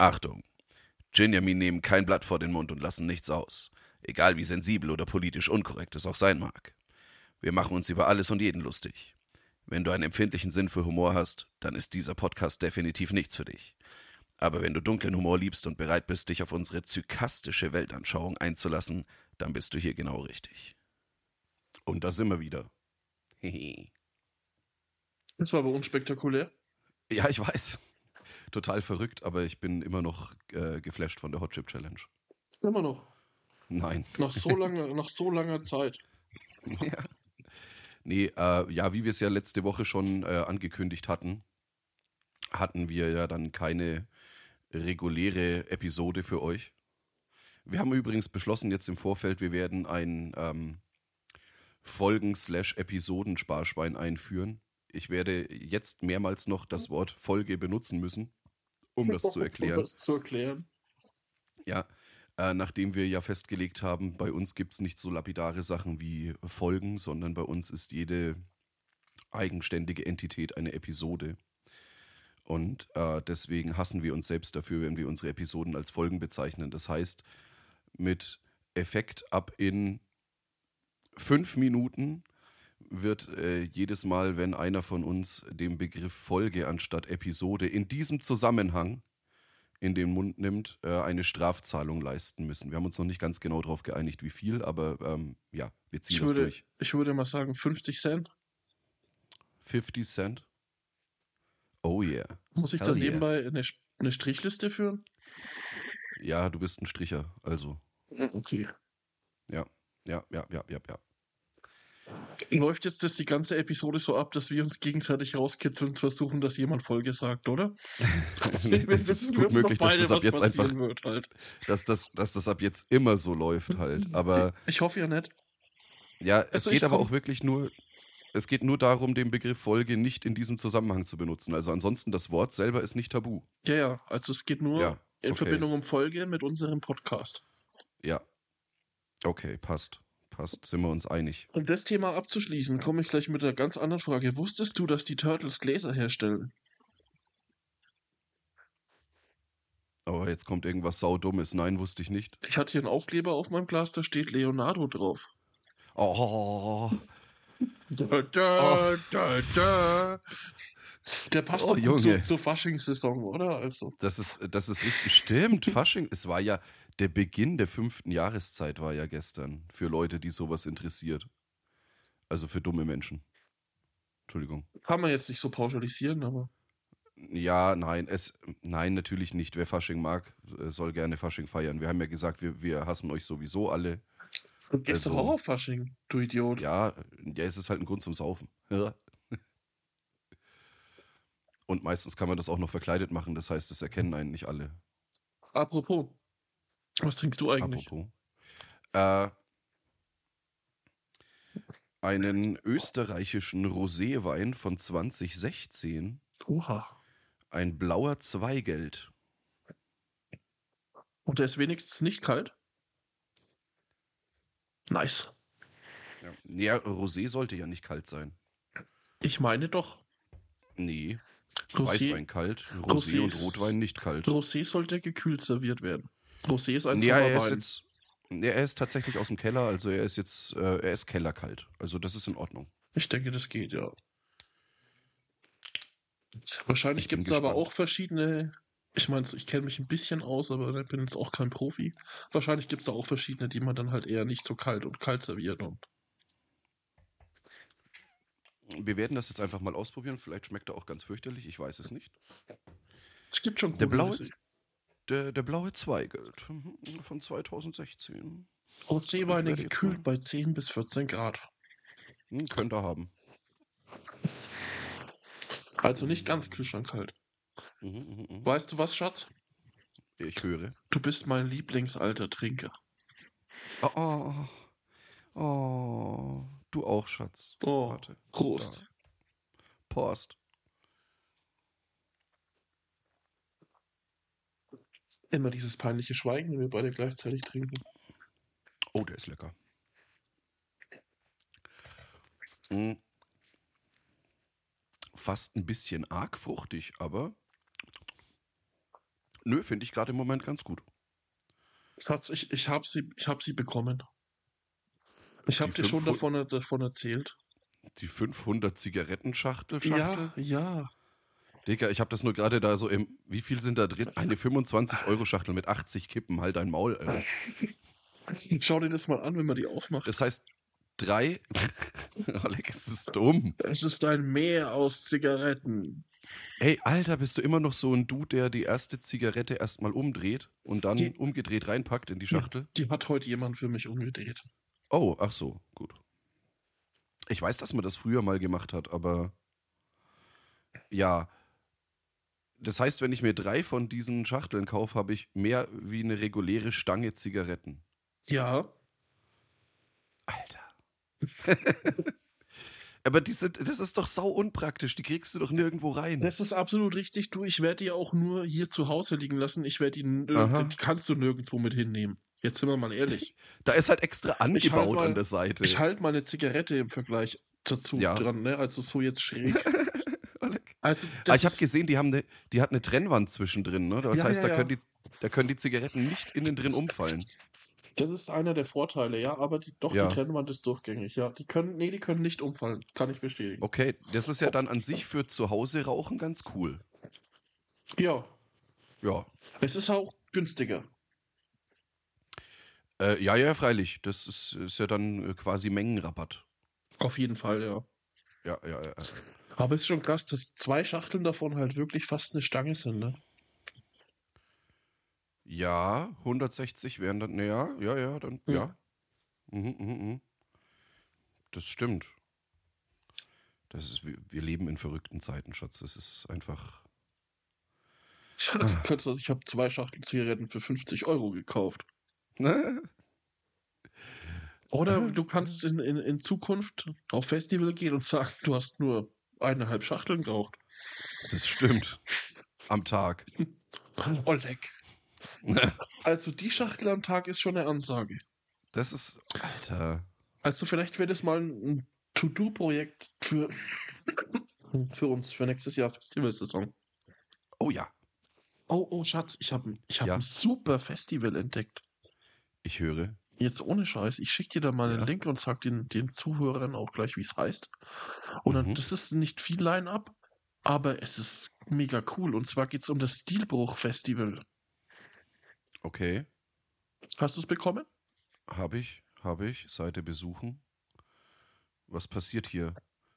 Achtung! Ginjamin nehmen kein Blatt vor den Mund und lassen nichts aus. Egal wie sensibel oder politisch unkorrekt es auch sein mag. Wir machen uns über alles und jeden lustig. Wenn du einen empfindlichen Sinn für Humor hast, dann ist dieser Podcast definitiv nichts für dich. Aber wenn du dunklen Humor liebst und bereit bist, dich auf unsere zykastische Weltanschauung einzulassen, dann bist du hier genau richtig. Und da sind wir wieder. Das war aber unspektakulär. Ja, ich weiß. Total verrückt, aber ich bin immer noch äh, geflasht von der Hot Chip Challenge. Immer noch. Nein. Nach so langer, nach so langer Zeit. Ja. Nee, äh, ja, wie wir es ja letzte Woche schon äh, angekündigt hatten, hatten wir ja dann keine reguläre Episode für euch. Wir haben übrigens beschlossen jetzt im Vorfeld, wir werden ein ähm, Folgen-Episoden-Sparschwein einführen. Ich werde jetzt mehrmals noch das Wort Folge benutzen müssen, um das zu erklären. Um das zu erklären. Ja, äh, nachdem wir ja festgelegt haben, bei uns gibt es nicht so lapidare Sachen wie Folgen, sondern bei uns ist jede eigenständige Entität eine Episode. Und äh, deswegen hassen wir uns selbst dafür, wenn wir unsere Episoden als Folgen bezeichnen. Das heißt, mit Effekt ab in fünf Minuten wird äh, jedes Mal, wenn einer von uns den Begriff Folge anstatt Episode in diesem Zusammenhang in den Mund nimmt, äh, eine Strafzahlung leisten müssen. Wir haben uns noch nicht ganz genau darauf geeinigt, wie viel, aber ähm, ja, wir ziehen Ich das würde, durch. ich würde mal sagen 50 Cent. 50 Cent? Oh yeah. Muss ich Hell dann yeah. nebenbei eine, eine Strichliste führen? Ja, du bist ein Stricher, also. Okay. Ja, ja, ja, ja, ja, ja. Läuft jetzt das die ganze Episode so ab, dass wir uns gegenseitig rauskitzeln und versuchen, dass jemand Folge sagt, oder? Es Wir ist gut möglich, dass das ab jetzt einfach, halt. dass das, dass das ab jetzt immer so läuft halt. Aber Ich hoffe ja nicht. ja, es Also geht aber auch wirklich nur, es geht nur darum, den Begriff Folge nicht in diesem Zusammenhang zu benutzen. Also ansonsten, das Wort selber ist nicht tabu. Ja, ja, also es geht nur Ja, in okay. Verbindung um Folge mit unserem Podcast. Ja. Okay, passt. Passt. Sind wir uns einig. Um das Thema abzuschließen, komme ich gleich mit einer ganz anderen Frage. Wusstest du, dass die Turtles Gläser herstellen? Aber jetzt kommt irgendwas saudummes. Nein, wusste ich nicht. Ich hatte hier einen Aufkleber auf meinem Glas, da steht Leonardo drauf. Oh, Da, da, da, da. Der passt Oh, doch Junge. zu, zur Faschingssaison, oder? Also. das ist, das ist richtig. Stimmt, Fasching. Es war ja, der Beginn der fünften Jahreszeit war ja gestern. Für Leute, die sowas interessiert. Also für dumme Menschen. Entschuldigung. Kann man jetzt nicht so pauschalisieren, aber. Ja, nein, es, nein, natürlich nicht. Wer Fasching mag, äh, soll gerne Fasching feiern. Wir haben ja gesagt, wir, wir hassen euch sowieso alle. Du gehst Also- doch auch auf Fasching, du Idiot. Ja, ja, es ist halt ein Grund zum Saufen. Ja. Und meistens kann man das auch noch verkleidet machen, das heißt, es erkennen einen nicht alle. Apropos, was trinkst du eigentlich? Apropos. Äh, einen österreichischen Roséwein von 2016, Oha. ein blauer Zweigelt. Und der ist wenigstens nicht kalt? Nice. Ja. ja, Rosé sollte ja nicht kalt sein. Ich meine doch, Nee, Rosé, Weißwein kalt, Rosé, Rosé und Rotwein nicht kalt. Rosé sollte gekühlt serviert werden. Rosé ist ein Ja, er ist jetzt. Ja, er ist tatsächlich aus dem Keller, also er ist jetzt, äh, er ist kellerkalt. Also das ist in Ordnung. Ich denke, das geht, ja. Wahrscheinlich gibt es aber gespannt. auch verschiedene. Ich meine, ich kenne mich ein bisschen aus, aber ich bin jetzt auch kein Profi. Wahrscheinlich gibt es da auch verschiedene, die man dann halt eher nicht so kalt und kalt serviert. Und Wir werden das jetzt einfach mal ausprobieren. Vielleicht schmeckt er auch ganz fürchterlich, ich weiß es nicht. es gibt schon Der gute blaue, Rosé. Der, der blaue Zweigelt mhm, von 2016. Roséweine Ich werde jetzt gekühlt bei 10 bis 14 Grad. Hm, könnte er haben. Also nicht ganz kühlschrankkalt. Mhm, mhm, mhm. Weißt du was, Schatz? Ich höre. Du bist mein Lieblingsalter Trinker. Oh, oh, oh, du auch, Schatz. Oh, Warte. Prost. Da. Post. Immer dieses peinliche Schweigen, wenn wir beide gleichzeitig trinken. Oh, der ist lecker. Mm. Fast ein bisschen arg fruchtig, aber Nö, finde ich gerade im Moment ganz gut. Schatz, ich, ich habe sie, ich hab sie bekommen. Ich habe dir schon 500 davon, davon erzählt. Die 500 Zigarettenschachtel, Schachtel? Ja, ja. Digga, ich habe das nur gerade da so im. Wie viel sind da drin? Eine 25-Euro-Schachtel mit 80 Kippen, halt dein Maul, Alter. Schau dir das mal an, wenn man die aufmacht. Das heißt, drei. Oleg, ist das dumm. Es ist ein Meer aus Zigaretten. Ey, Alter, bist du immer noch so ein Dude, der die erste Zigarette erstmal umdreht und dann Die- umgedreht reinpackt in die Schachtel? Die hat heute jemand für mich umgedreht. Oh, ach so, gut. Ich weiß, dass man das früher mal gemacht hat, aber ja. Das heißt, wenn ich mir drei von diesen Schachteln kaufe, habe ich mehr wie eine reguläre Stange Zigaretten. Ja, Alter. aber die sind, das ist doch sau unpraktisch. Die kriegst du doch nirgendwo rein. das ist absolut richtig. Du, ich werde die auch nur hier zu Hause liegen lassen. Ich werde die, Aha. die kannst du nirgendwo mit hinnehmen. Jetzt sind wir mal ehrlich. Da ist halt extra halt angebaut mal- an der Seite. Ich halte mal eine Zigarette im Vergleich dazu Ja. dran, ne? Also so jetzt schräg. Also Ah, das ich habe gesehen, die haben eine, die hat eine Trennwand zwischendrin, ne? Das Ja, heißt, ja, da, ja. Können die, da können die Zigaretten nicht innen drin umfallen. Das ist einer der Vorteile, ja, aber die, doch, Ja. die Trennwand ist durchgängig, ja. Die können, nee, die können nicht umfallen, kann ich bestätigen. Okay, das ist ja dann an sich für zu Hause rauchen ganz cool. Ja, Ja. es ist auch günstiger. Äh, ja, ja, freilich. Das ist, ist ja dann äh, quasi Mengenrabatt. Auf jeden Fall, ja. Ja, ja, ja. Aber es ist schon krass, dass zwei Schachteln davon halt wirklich fast eine Stange sind, ne? Ja, 160 wären dann, naja, ja, ja, dann, Ja. ja. Mhm, mhm, mhm. Das stimmt. Das ist, wir, leben in verrückten Zeiten, Schatz. Das ist einfach. Könntest du- Ich habe zwei Schachteln Zigaretten für 50 Euro gekauft. Oder du kannst in, in, in Zukunft auf Festival gehen und sagen, du hast nur eineinhalb Schachteln geraucht. Das stimmt. Am Tag. Oh, leck. Also die Schachtel am Tag ist schon eine Ansage. Das ist. Alter. Also vielleicht wäre das mal ein To-Do-Projekt für, für uns, für nächstes Jahr Festivalsaison. Oh ja, Oh, oh, Schatz, ich habe ich hab Ja. ein super Festival entdeckt. ich höre. Jetzt ohne Scheiß. Ich schicke dir da mal Ja. einen Link und sag den, den Zuhörern auch gleich, wie es heißt. Und dann, Mhm. das ist nicht viel Line-Up, aber es ist mega cool. Und zwar geht es um das Stilbruch-Festival. Okay. Hast du es bekommen? Habe ich, habe ich. Seite besuchen. Was passiert hier?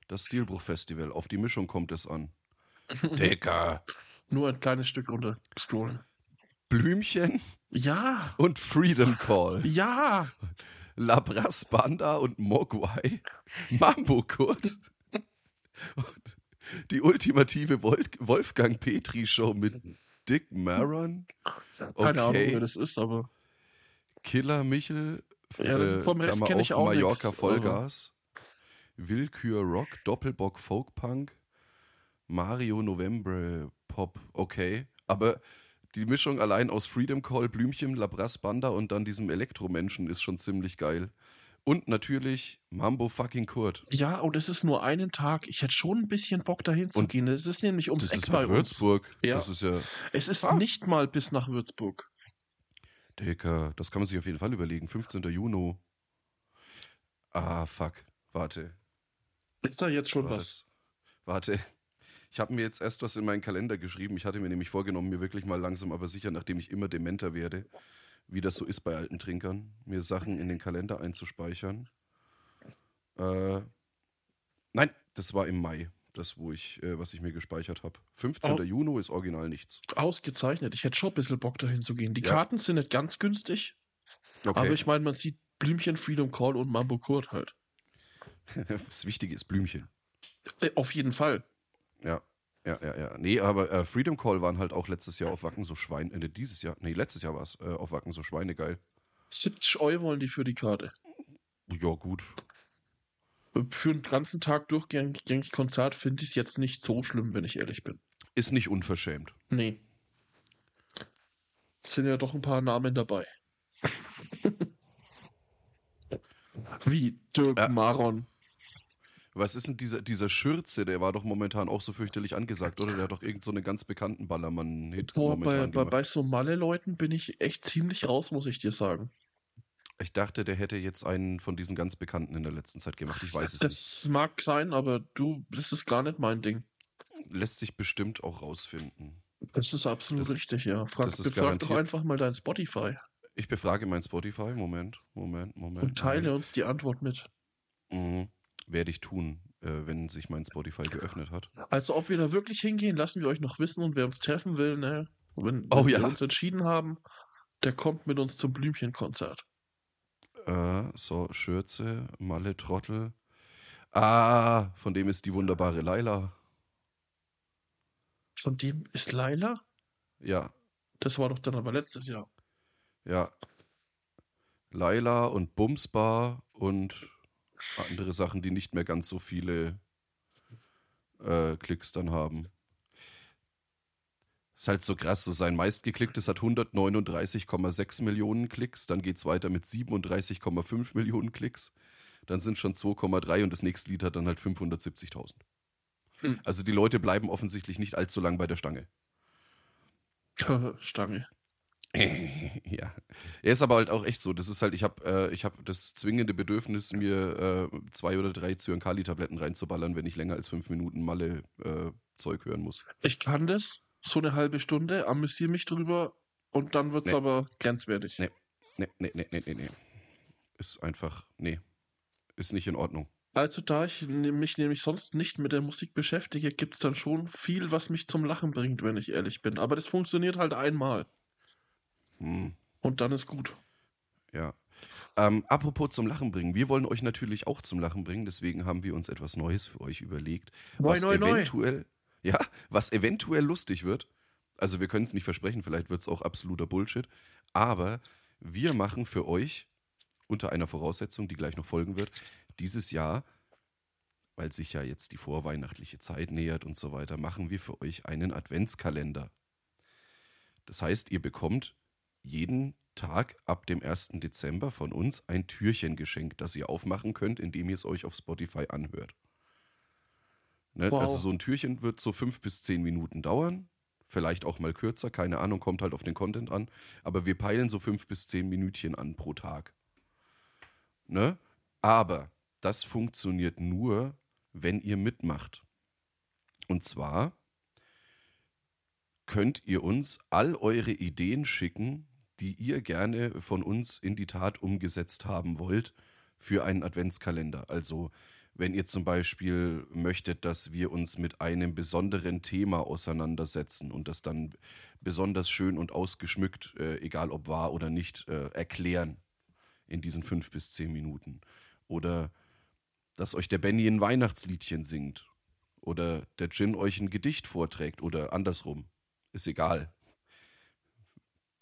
Das Stilbruch-Festival. Auf die Mischung kommt es an. Digga. Nur ein kleines Stück runter scrollen. Blümchen Ja, und Freedom Call. ja. Labras Banda und Mogwai. Mambo Kurt. Die ultimative Wol Wolfgang Petri Show mit Dick Maron. Keine Ahnung, wer das ist, aber Killer Michel. Ja, äh, vom Rest Klammer kenn ich auch Mallorca nix, Vollgas. Willkür Rock, Doppelbock Folkpunk, Mario November Pop, okay. Aber die Mischung allein aus Freedom Call, Blümchen, Labras Banda und dann diesem Elektromenschen ist schon ziemlich geil. Und natürlich Mambo fucking Kurt. ja, und es ist nur einen Tag. Ich hätte schon ein bisschen Bock dahin zu Und gehen. Es ist nämlich ums Das Eck ist bei halt uns. Würzburg. Ja. Das ist ja, Es ist Ah. nicht mal bis nach Würzburg. Dicker, das kann man sich auf jeden Fall überlegen. 15. Juni. Ah, fuck. Warte. Ist da jetzt schon War was? das- Warte. Ich habe mir jetzt erst was in meinen Kalender geschrieben. Ich hatte mir nämlich vorgenommen, mir wirklich mal langsam, aber sicher, nachdem ich immer dementer werde, wie das so ist bei alten Trinkern, mir Sachen in den Kalender einzuspeichern. Äh, nein, das war im Mai, das, wo ich, äh, was ich mir gespeichert habe. 15. Oh. Juni ist original nichts. Ausgezeichnet. Ich hätte schon ein bisschen Bock dahin zu gehen. Die Ja. Karten sind nicht ganz günstig, Okay. aber ich meine, man sieht Blümchen, Freedom Call und Mambo Kurt halt. das Wichtige ist Blümchen. Äh, auf jeden Fall. Ja, ja, ja, ja. Nee, aber äh, Freedom Call waren halt auch letztes Jahr auf Wacken so Schwein, äh, dieses Jahr, nee, letztes Jahr war es, äh, auf Wacken so Schweinegeil. 70 Euro wollen die für die Karte. Ja, gut. Äh, Für einen ganzen Tag durchgängig Konzert finde ich es jetzt nicht so schlimm, wenn ich ehrlich bin. Ist nicht unverschämt. Nee. Es sind ja doch ein paar Namen dabei. Wie Dirk. Maron. Was ist denn dieser, dieser Schürze? Der war doch momentan auch so fürchterlich angesagt, oder? Der hat doch irgend so einen ganz bekannten Ballermann-Hit Boah, bei, bei, bei so Malle-Leuten bin ich echt ziemlich raus, muss ich dir sagen. Ich dachte, der hätte jetzt einen von diesen ganz bekannten in der letzten Zeit gemacht. Ich weiß es nicht. Das mag sein, aber du, das ist gar nicht mein Ding. Lässt sich bestimmt auch rausfinden. Das ist absolut Das- richtig, ja. Frag, das befrag doch einfach mal dein Spotify Ich befrage mein Spotify. Moment, Moment, Moment. und teile Moment. uns die Antwort mit. Mhm. Werde ich tun, äh, wenn sich mein Spotify geöffnet hat. Also ob wir da wirklich hingehen, lassen wir euch noch wissen und wer uns treffen will, ne? Wenn, Oh wenn ja. wir uns entschieden haben, der kommt mit uns zum Blümchenkonzert. Äh, so, Schürze, Malle, Trottel. Ah, von dem ist die wunderbare Laila. Von dem ist Laila? Ja, Das war doch dann aber letztes Jahr. ja. Laila und Bumsbar und andere Sachen, die nicht mehr ganz so viele äh, Klicks dann haben. Ist halt so krass, so sein meistgeklicktes hat 139,6 Millionen Klicks, dann geht's weiter mit 37,5 Millionen Klicks, dann sind schon 2,3 und das nächste Lied hat dann halt 570.000. Hm. Also die Leute bleiben offensichtlich nicht allzu lang bei der Stange. Stange. ja. Er ist aber halt auch echt so. Das ist halt, ich habe äh, ich hab das zwingende Bedürfnis, mir äh, zwei oder drei Zyankali-Tabletten reinzuballern, wenn ich länger als fünf Minuten Malle äh, Zeug hören muss. Ich kann das, so eine halbe Stunde, amüsiere mich drüber und dann wird's Nee. aber grenzwertig. Nee. Nee, nee, nee, nee, nee, nee. Ist einfach, nee. Ist nicht in Ordnung. Also da ich ne- mich nämlich sonst nicht mit der Musik beschäftige, gibt's dann schon viel, was mich zum Lachen bringt, wenn ich ehrlich bin. Aber das funktioniert halt einmal Hm, und dann ist gut. ja. Ähm, apropos zum Lachen bringen. Wir wollen euch natürlich auch zum Lachen bringen, deswegen haben wir uns etwas Neues für euch überlegt. Neu, was neu, neu. eventuell, ja, was eventuell lustig wird. Also wir können es nicht versprechen, vielleicht wird es auch absoluter Bullshit. Aber wir machen für euch unter einer Voraussetzung, die gleich noch folgen wird, dieses Jahr, weil sich ja jetzt die vorweihnachtliche Zeit nähert und so weiter, machen wir für euch einen Adventskalender. Das heißt, ihr bekommt jeden Tag ab dem 1. Dezember von uns ein Türchen geschenkt, das ihr aufmachen könnt, indem ihr es euch auf Spotify anhört. Ne? Wow. Also so ein Türchen wird so fünf bis zehn Minuten dauern. Vielleicht auch mal kürzer, keine Ahnung, kommt halt auf den Content an. Aber wir peilen so fünf bis zehn Minütchen an pro Tag. Ne? Aber das funktioniert nur, wenn ihr mitmacht. Und zwar könnt ihr uns all eure Ideen schicken, die ihr gerne von uns in die Tat umgesetzt haben wollt für einen Adventskalender. Also wenn ihr zum Beispiel möchtet, dass wir uns mit einem besonderen Thema auseinandersetzen und das dann besonders schön und ausgeschmückt, äh, egal ob wahr oder nicht, äh, erklären in diesen fünf bis zehn Minuten. Oder dass euch der Benny ein Weihnachtsliedchen singt. Oder der Gin euch ein Gedicht vorträgt. Oder andersrum. Ist egal.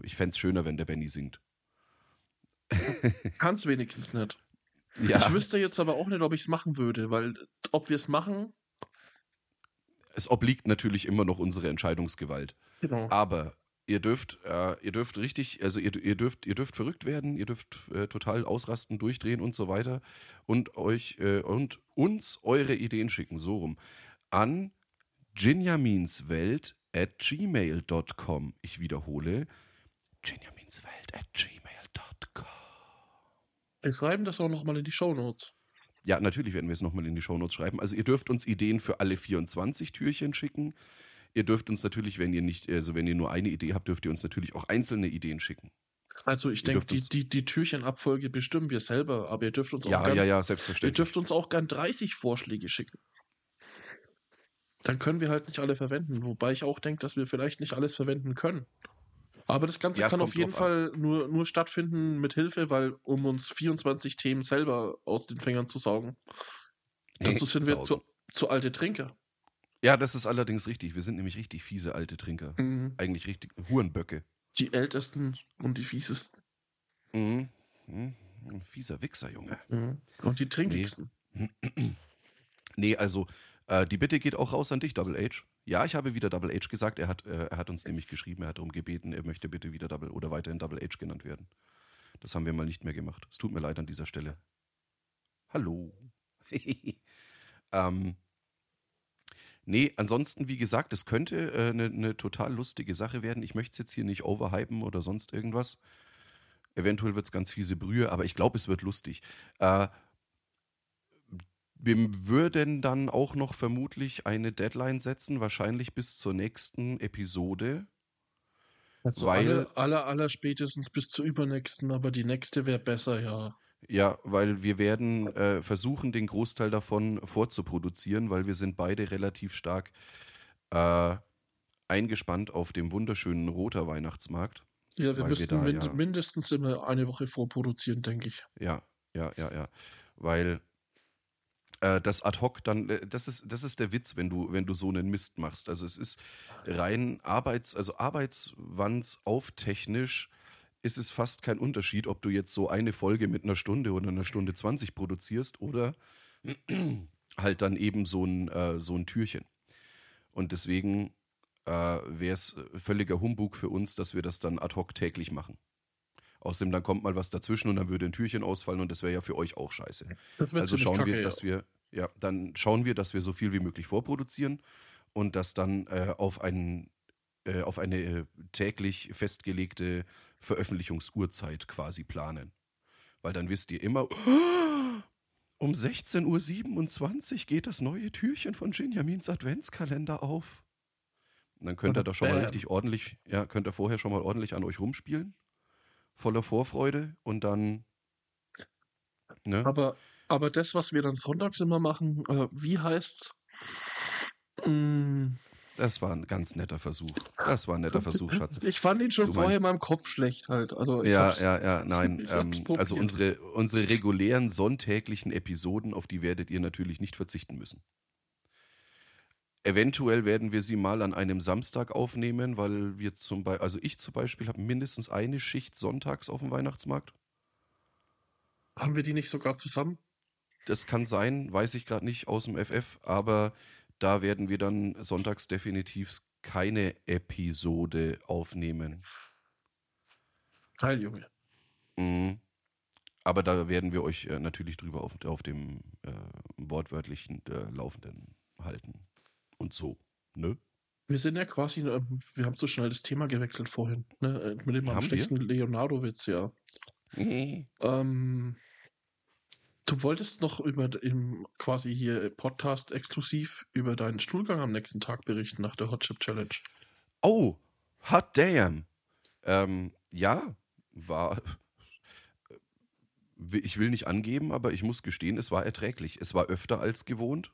Ich fände es schöner, wenn der Benny singt. Kann's wenigstens nicht. Ja, Ich wüsste jetzt aber auch nicht, ob ich's machen würde, weil ob wir es machen, es obliegt natürlich immer noch unsere Entscheidungsgewalt. genau. Aber ihr dürft, äh, ihr dürft richtig, also ihr, ihr dürft, ihr dürft verrückt werden, ihr dürft äh, total ausrasten, durchdrehen und so weiter und euch äh, und uns eure Ideen schicken, so rum, an ginjaminswelt at gmail.com. Ich wiederhole, gmail.com. Wir schreiben das auch nochmal in die Shownotes. Ja, natürlich werden wir es nochmal in die Shownotes schreiben. Also ihr dürft uns Ideen für alle 24 Türchen schicken. Ihr dürft uns natürlich, wenn ihr nicht, also wenn ihr nur eine Idee habt, dürft ihr uns natürlich auch einzelne Ideen schicken. Also ich Ihr denke, die, die, die Türchenabfolge bestimmen wir selber, aber ihr dürft uns auch Ja, ganz, ja, ja, ihr selbstverständlich. dürft uns auch gern 30 Vorschläge schicken. Dann können wir halt nicht alle verwenden, wobei ich auch denke, dass wir vielleicht nicht alles verwenden können. Aber das Ganze Ja, kann auf jeden Fall nur, nur stattfinden mit Hilfe, weil um uns 24 Themen selber aus den Fingern zu saugen. Dazu sind wir zu, zu alte Trinker. Ja, das ist allerdings richtig. Wir sind nämlich richtig fiese alte Trinker. Mhm. Eigentlich richtig Hurenböcke. Die ältesten und die fiesesten. Mhm. Mhm. Ein fieser Wichser, Junge. Mhm. Und die trinkigsten. Nee, also äh, die Bitte geht auch raus an dich, Double H. Ja, ich habe wieder Double H gesagt. Er hat, äh, er hat uns nämlich geschrieben, er hat darum gebeten, er möchte bitte wieder Double oder weiterhin Double H genannt werden. Das haben wir mal nicht mehr gemacht. Es tut mir leid an dieser Stelle. Hallo. Ähm, nee, ansonsten, wie gesagt, es könnte eine äh, ne, ne total lustige Sache werden. Ich möchte es jetzt hier nicht overhypen oder sonst irgendwas. Eventuell wird es ganz fiese Brühe, aber ich glaube, es wird lustig. Äh, wir würden dann auch noch vermutlich eine Deadline setzen, wahrscheinlich bis zur nächsten Episode. Also weil, alle, alle, aller spätestens bis zur übernächsten, aber die nächste wäre besser, ja. Ja, weil wir werden äh, versuchen, den Großteil davon vorzuproduzieren, weil wir sind beide relativ stark äh, eingespannt auf dem wunderschönen Roter Weihnachtsmarkt. Ja, wir müssen wir mind ja, mindestens immer eine Woche vorproduzieren, denke ich. Ja, ja, ja, ja. Weil äh, das ad hoc dann, äh, das ist, das ist der Witz, wenn du, wenn du so einen Mist machst. Also es ist rein Arbeits, also Arbeitswands auftechnisch ist es fast kein Unterschied, ob du jetzt so eine Folge mit einer Stunde oder einer Stunde 20 produzierst oder halt dann eben so ein, äh, so ein Türchen. Und deswegen äh, wäre es völliger Humbug für uns, dass wir das dann ad hoc täglich machen. Außerdem dann kommt mal was dazwischen und dann würde ein Türchen ausfallen und das wäre ja für euch auch scheiße. Also schauen Kacke, wir, dass wir, ja, dann schauen wir, dass wir so viel wie möglich vorproduzieren und das dann äh, auf einen äh, auf eine äh, täglich festgelegte Veröffentlichungsuhrzeit quasi planen. Weil dann wisst ihr immer, um 16.27 Uhr geht das neue Türchen von Benjamins Adventskalender auf. Und dann könnt ihr da schon mal richtig ordentlich, ja, könnt ihr vorher schon mal ordentlich an euch rumspielen voller Vorfreude und dann. Ne? Aber, aber das, was wir dann sonntags immer machen, äh, wie heißt's? Mm. Das war ein ganz netter Versuch. Das war ein netter Versuch, Schatz. Ich fand ihn schon du vorher in meinem Kopf schlecht halt. Also ja, ja, ja, nein. Ähm, also unsere, unsere regulären sonntäglichen Episoden, auf die werdet ihr natürlich nicht verzichten müssen. Eventuell werden wir sie mal an einem Samstag aufnehmen, weil wir zum Beispiel, also ich zum Beispiel habe mindestens eine Schicht sonntags auf dem Weihnachtsmarkt. Haben wir die nicht sogar zusammen? Das kann sein, weiß ich gerade nicht aus dem FF, aber da werden wir dann sonntags definitiv keine Episode aufnehmen. Geil, Junge. Mhm. Aber da werden wir euch äh, natürlich drüber auf, auf dem äh, wortwörtlichen äh, Laufenden halten und so. Ne? Wir sind ja quasi, ähm, wir haben so schnell das Thema gewechselt vorhin, ne? Äh, mit dem haben schlechten Leonardo-Witz, ja. ähm, du wolltest noch über im quasi hier Podcast exklusiv über deinen Stuhlgang am nächsten Tag berichten nach der Hot Chip Challenge. Oh, hot damn. Ähm, ja, war. Ich will nicht angeben, aber ich muss gestehen, es war erträglich. Es war öfter als gewohnt.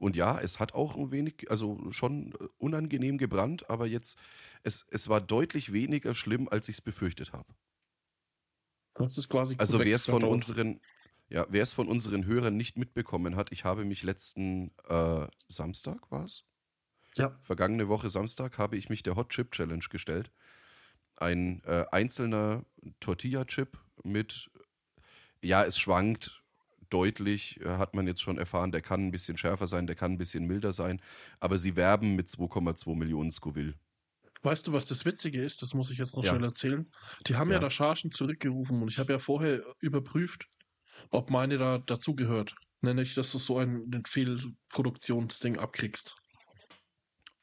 Und ja, es hat auch ein wenig, also schon äh, unangenehm gebrannt, aber jetzt, es, es war deutlich weniger schlimm, als ich es befürchtet habe. Das ist quasi Also wer es von unseren, ja, wer es von unseren Hörern nicht mitbekommen hat, ich habe mich letzten äh, Samstag, war es? Ja. Vergangene Woche Samstag habe ich mich der Hot Chip Challenge gestellt. Ein äh, einzelner Tortilla-Chip mit, ja, es schwankt deutlich, äh, hat man jetzt schon erfahren, der kann ein bisschen schärfer sein, der kann ein bisschen milder sein, aber sie werben mit 2,2 Millionen Scoville. Weißt du, was das Witzige ist? Das muss ich jetzt noch ja. schnell erzählen. Die haben ja, ja da Chargen zurückgerufen und ich habe ja vorher überprüft, ob meine da dazugehört. Nenne ich, dass du so ein, ein Fehlproduktionsding abkriegst.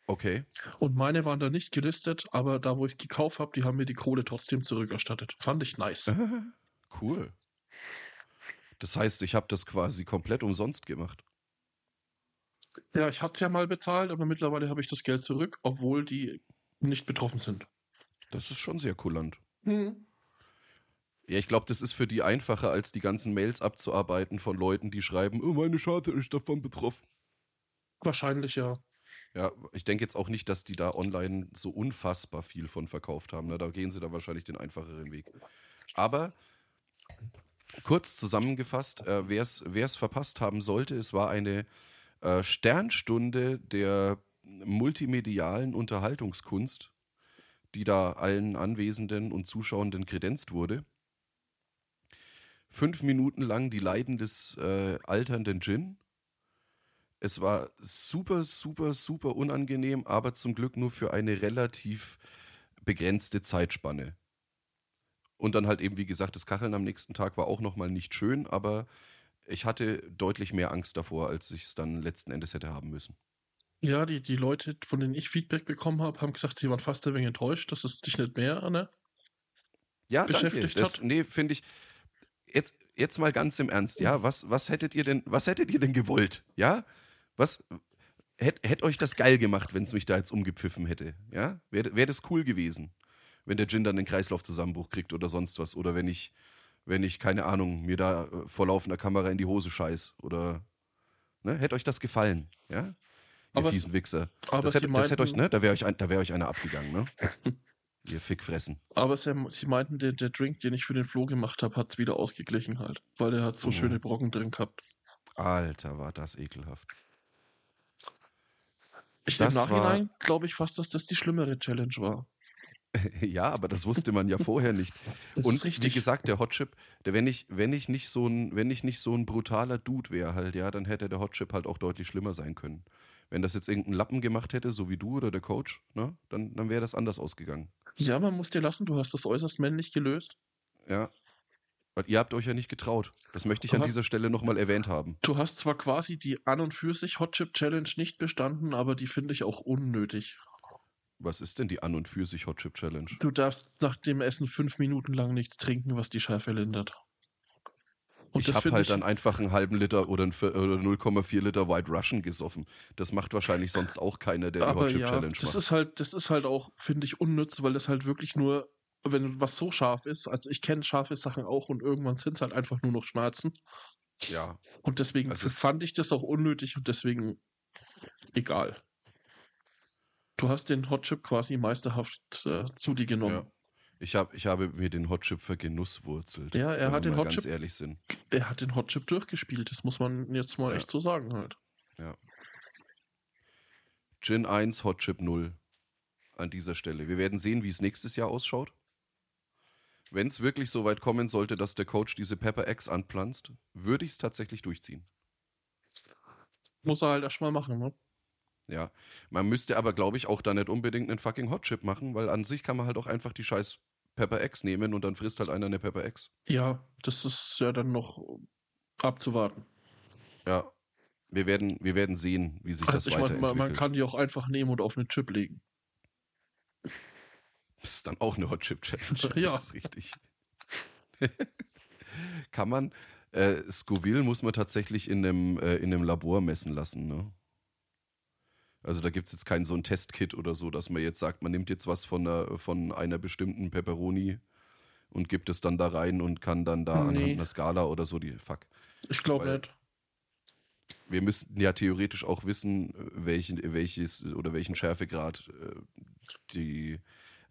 Okay. Und meine waren da nicht gelistet, aber da, wo ich gekauft habe, die haben mir die Kohle trotzdem zurückerstattet. Fand ich nice. cool. Das heißt, ich habe das quasi komplett umsonst gemacht. Ja, ich hatte es ja mal bezahlt, aber mittlerweile habe ich das Geld zurück, obwohl die nicht betroffen sind. Das ist schon sehr kulant. Mhm. Ja, ich glaube, das ist für die einfacher, als die ganzen Mails abzuarbeiten von Leuten, die schreiben, oh, meine Scharte ist davon betroffen. Wahrscheinlich, ja. Ja, ich denke jetzt auch nicht, dass die da online so unfassbar viel von verkauft haben. Ne? Da gehen sie da wahrscheinlich den einfacheren Weg. Aber Kurz zusammengefasst, äh, wer es verpasst haben sollte, es war eine äh, Sternstunde der multimedialen Unterhaltungskunst, die da allen Anwesenden und Zuschauenden kredenzt wurde. Fünf Minuten lang die Leiden des äh, alternden Djinn. Es war super, super, super unangenehm, aber zum Glück nur für eine relativ begrenzte Zeitspanne. Und dann halt eben, wie gesagt, das Kacheln am nächsten Tag war auch nochmal nicht schön, aber ich hatte deutlich mehr Angst davor, als ich es dann letzten Endes hätte haben müssen. Ja, die, die Leute, von denen ich Feedback bekommen habe, haben gesagt, sie waren fast ein wenig enttäuscht, dass es dich nicht mehr ne, ja, beschäftigt danke. hat. nee, finde ich. Jetzt, jetzt mal ganz im Ernst, ja, was, was hättet ihr denn, was hättet ihr denn gewollt? Ja? Was hätte hätt euch das geil gemacht, wenn es mich da jetzt umgepfiffen hätte? Ja? Wäre wär das cool gewesen, wenn der Gin dann den Kreislaufzusammenbruch kriegt oder sonst was? Oder wenn ich, wenn ich, keine Ahnung, mir da äh, vor laufender Kamera in die Hose scheiß? Oder ne? hätte euch das gefallen? Ja? Ihr aber fiesen Wichser. Aber das hätte, das hätte euch, ne? Da wäre euch, wär euch einer abgegangen, ne? Ihr Fickfressen. Aber sie, sie meinten, der, der Drink, den ich für den Flo gemacht habe, hat es wieder ausgeglichen halt. Weil er hat so oh. schöne Brocken drin gehabt. Alter, war das ekelhaft. Ich das Im Nachhinein glaube ich fast, dass das die schlimmere Challenge war. ja, aber das wusste man ja vorher nicht. Und wie gesagt, der Hotchip, der, wenn ich, wenn ich nicht so ein, wenn ich nicht so ein brutaler Dude wäre halt, ja, dann hätte der Hotchip halt auch deutlich schlimmer sein können. Wenn das jetzt irgendein Lappen gemacht hätte, so wie du oder der Coach, ne, dann, dann wäre das anders ausgegangen. Ja, man muss dir lassen, du hast das äußerst männlich gelöst. Ja. Ihr habt euch ja nicht getraut. Das möchte ich du an hast, dieser Stelle nochmal erwähnt haben. Du hast zwar quasi die an und für sich Hot Chip Challenge nicht bestanden, aber die finde ich auch unnötig. Was ist denn die an und für sich Hot Chip Challenge? Du darfst nach dem Essen fünf Minuten lang nichts trinken, was die Schärfe lindert. Und ich habe halt dann einfach einen halben Liter oder, oder 0,4 Liter White Russian gesoffen. Das macht wahrscheinlich sonst auch keiner, der die Hot Chip ja, Challenge das macht. Ist halt, das ist halt auch, finde ich, unnütz, weil das halt wirklich nur, wenn was so scharf ist, also ich kenne scharfe Sachen auch und irgendwann sind es halt einfach nur noch Schmerzen. Ja. Und deswegen also fand ich das auch unnötig und deswegen egal. Du hast den Hot Chip quasi meisterhaft äh, zu dir genommen. Ja. Ich, hab, ich habe mir den Hotchip vergenusswurzelt. Ja, er hat den Hotchip. Ganz ehrlich sind. Er hat den Hotchip durchgespielt. Das muss man jetzt mal ja. echt so sagen halt. Ja. Gin 1, Hotchip 0 an dieser Stelle. Wir werden sehen, wie es nächstes Jahr ausschaut. Wenn es wirklich so weit kommen sollte, dass der Coach diese Pepper X anpflanzt, würde ich es tatsächlich durchziehen. Muss er halt erstmal machen, ne? Ja, man müsste aber, glaube ich, auch da nicht unbedingt einen fucking Hotchip machen, weil an sich kann man halt auch einfach die scheiß Pepper X nehmen und dann frisst halt einer eine Pepper X. Ja, das ist ja dann noch abzuwarten. Ja, wir werden, wir werden sehen, wie sich also das weiterentwickelt. Meine, man, man kann die auch einfach nehmen und auf einen Chip legen. Das ist dann auch eine Hot Chip Challenge. ja. Das ist richtig. kann man, äh, Scoville muss man tatsächlich in einem, äh, in einem Labor messen lassen, ne? Also da gibt es jetzt kein so ein Testkit oder so, dass man jetzt sagt, man nimmt jetzt was von einer, von einer bestimmten Pepperoni und gibt es dann da rein und kann dann da nee. anhand einer Skala oder so die Fuck. Ich glaube nicht. Wir müssten ja theoretisch auch wissen, welchen, welches oder welchen Schärfegrad äh, die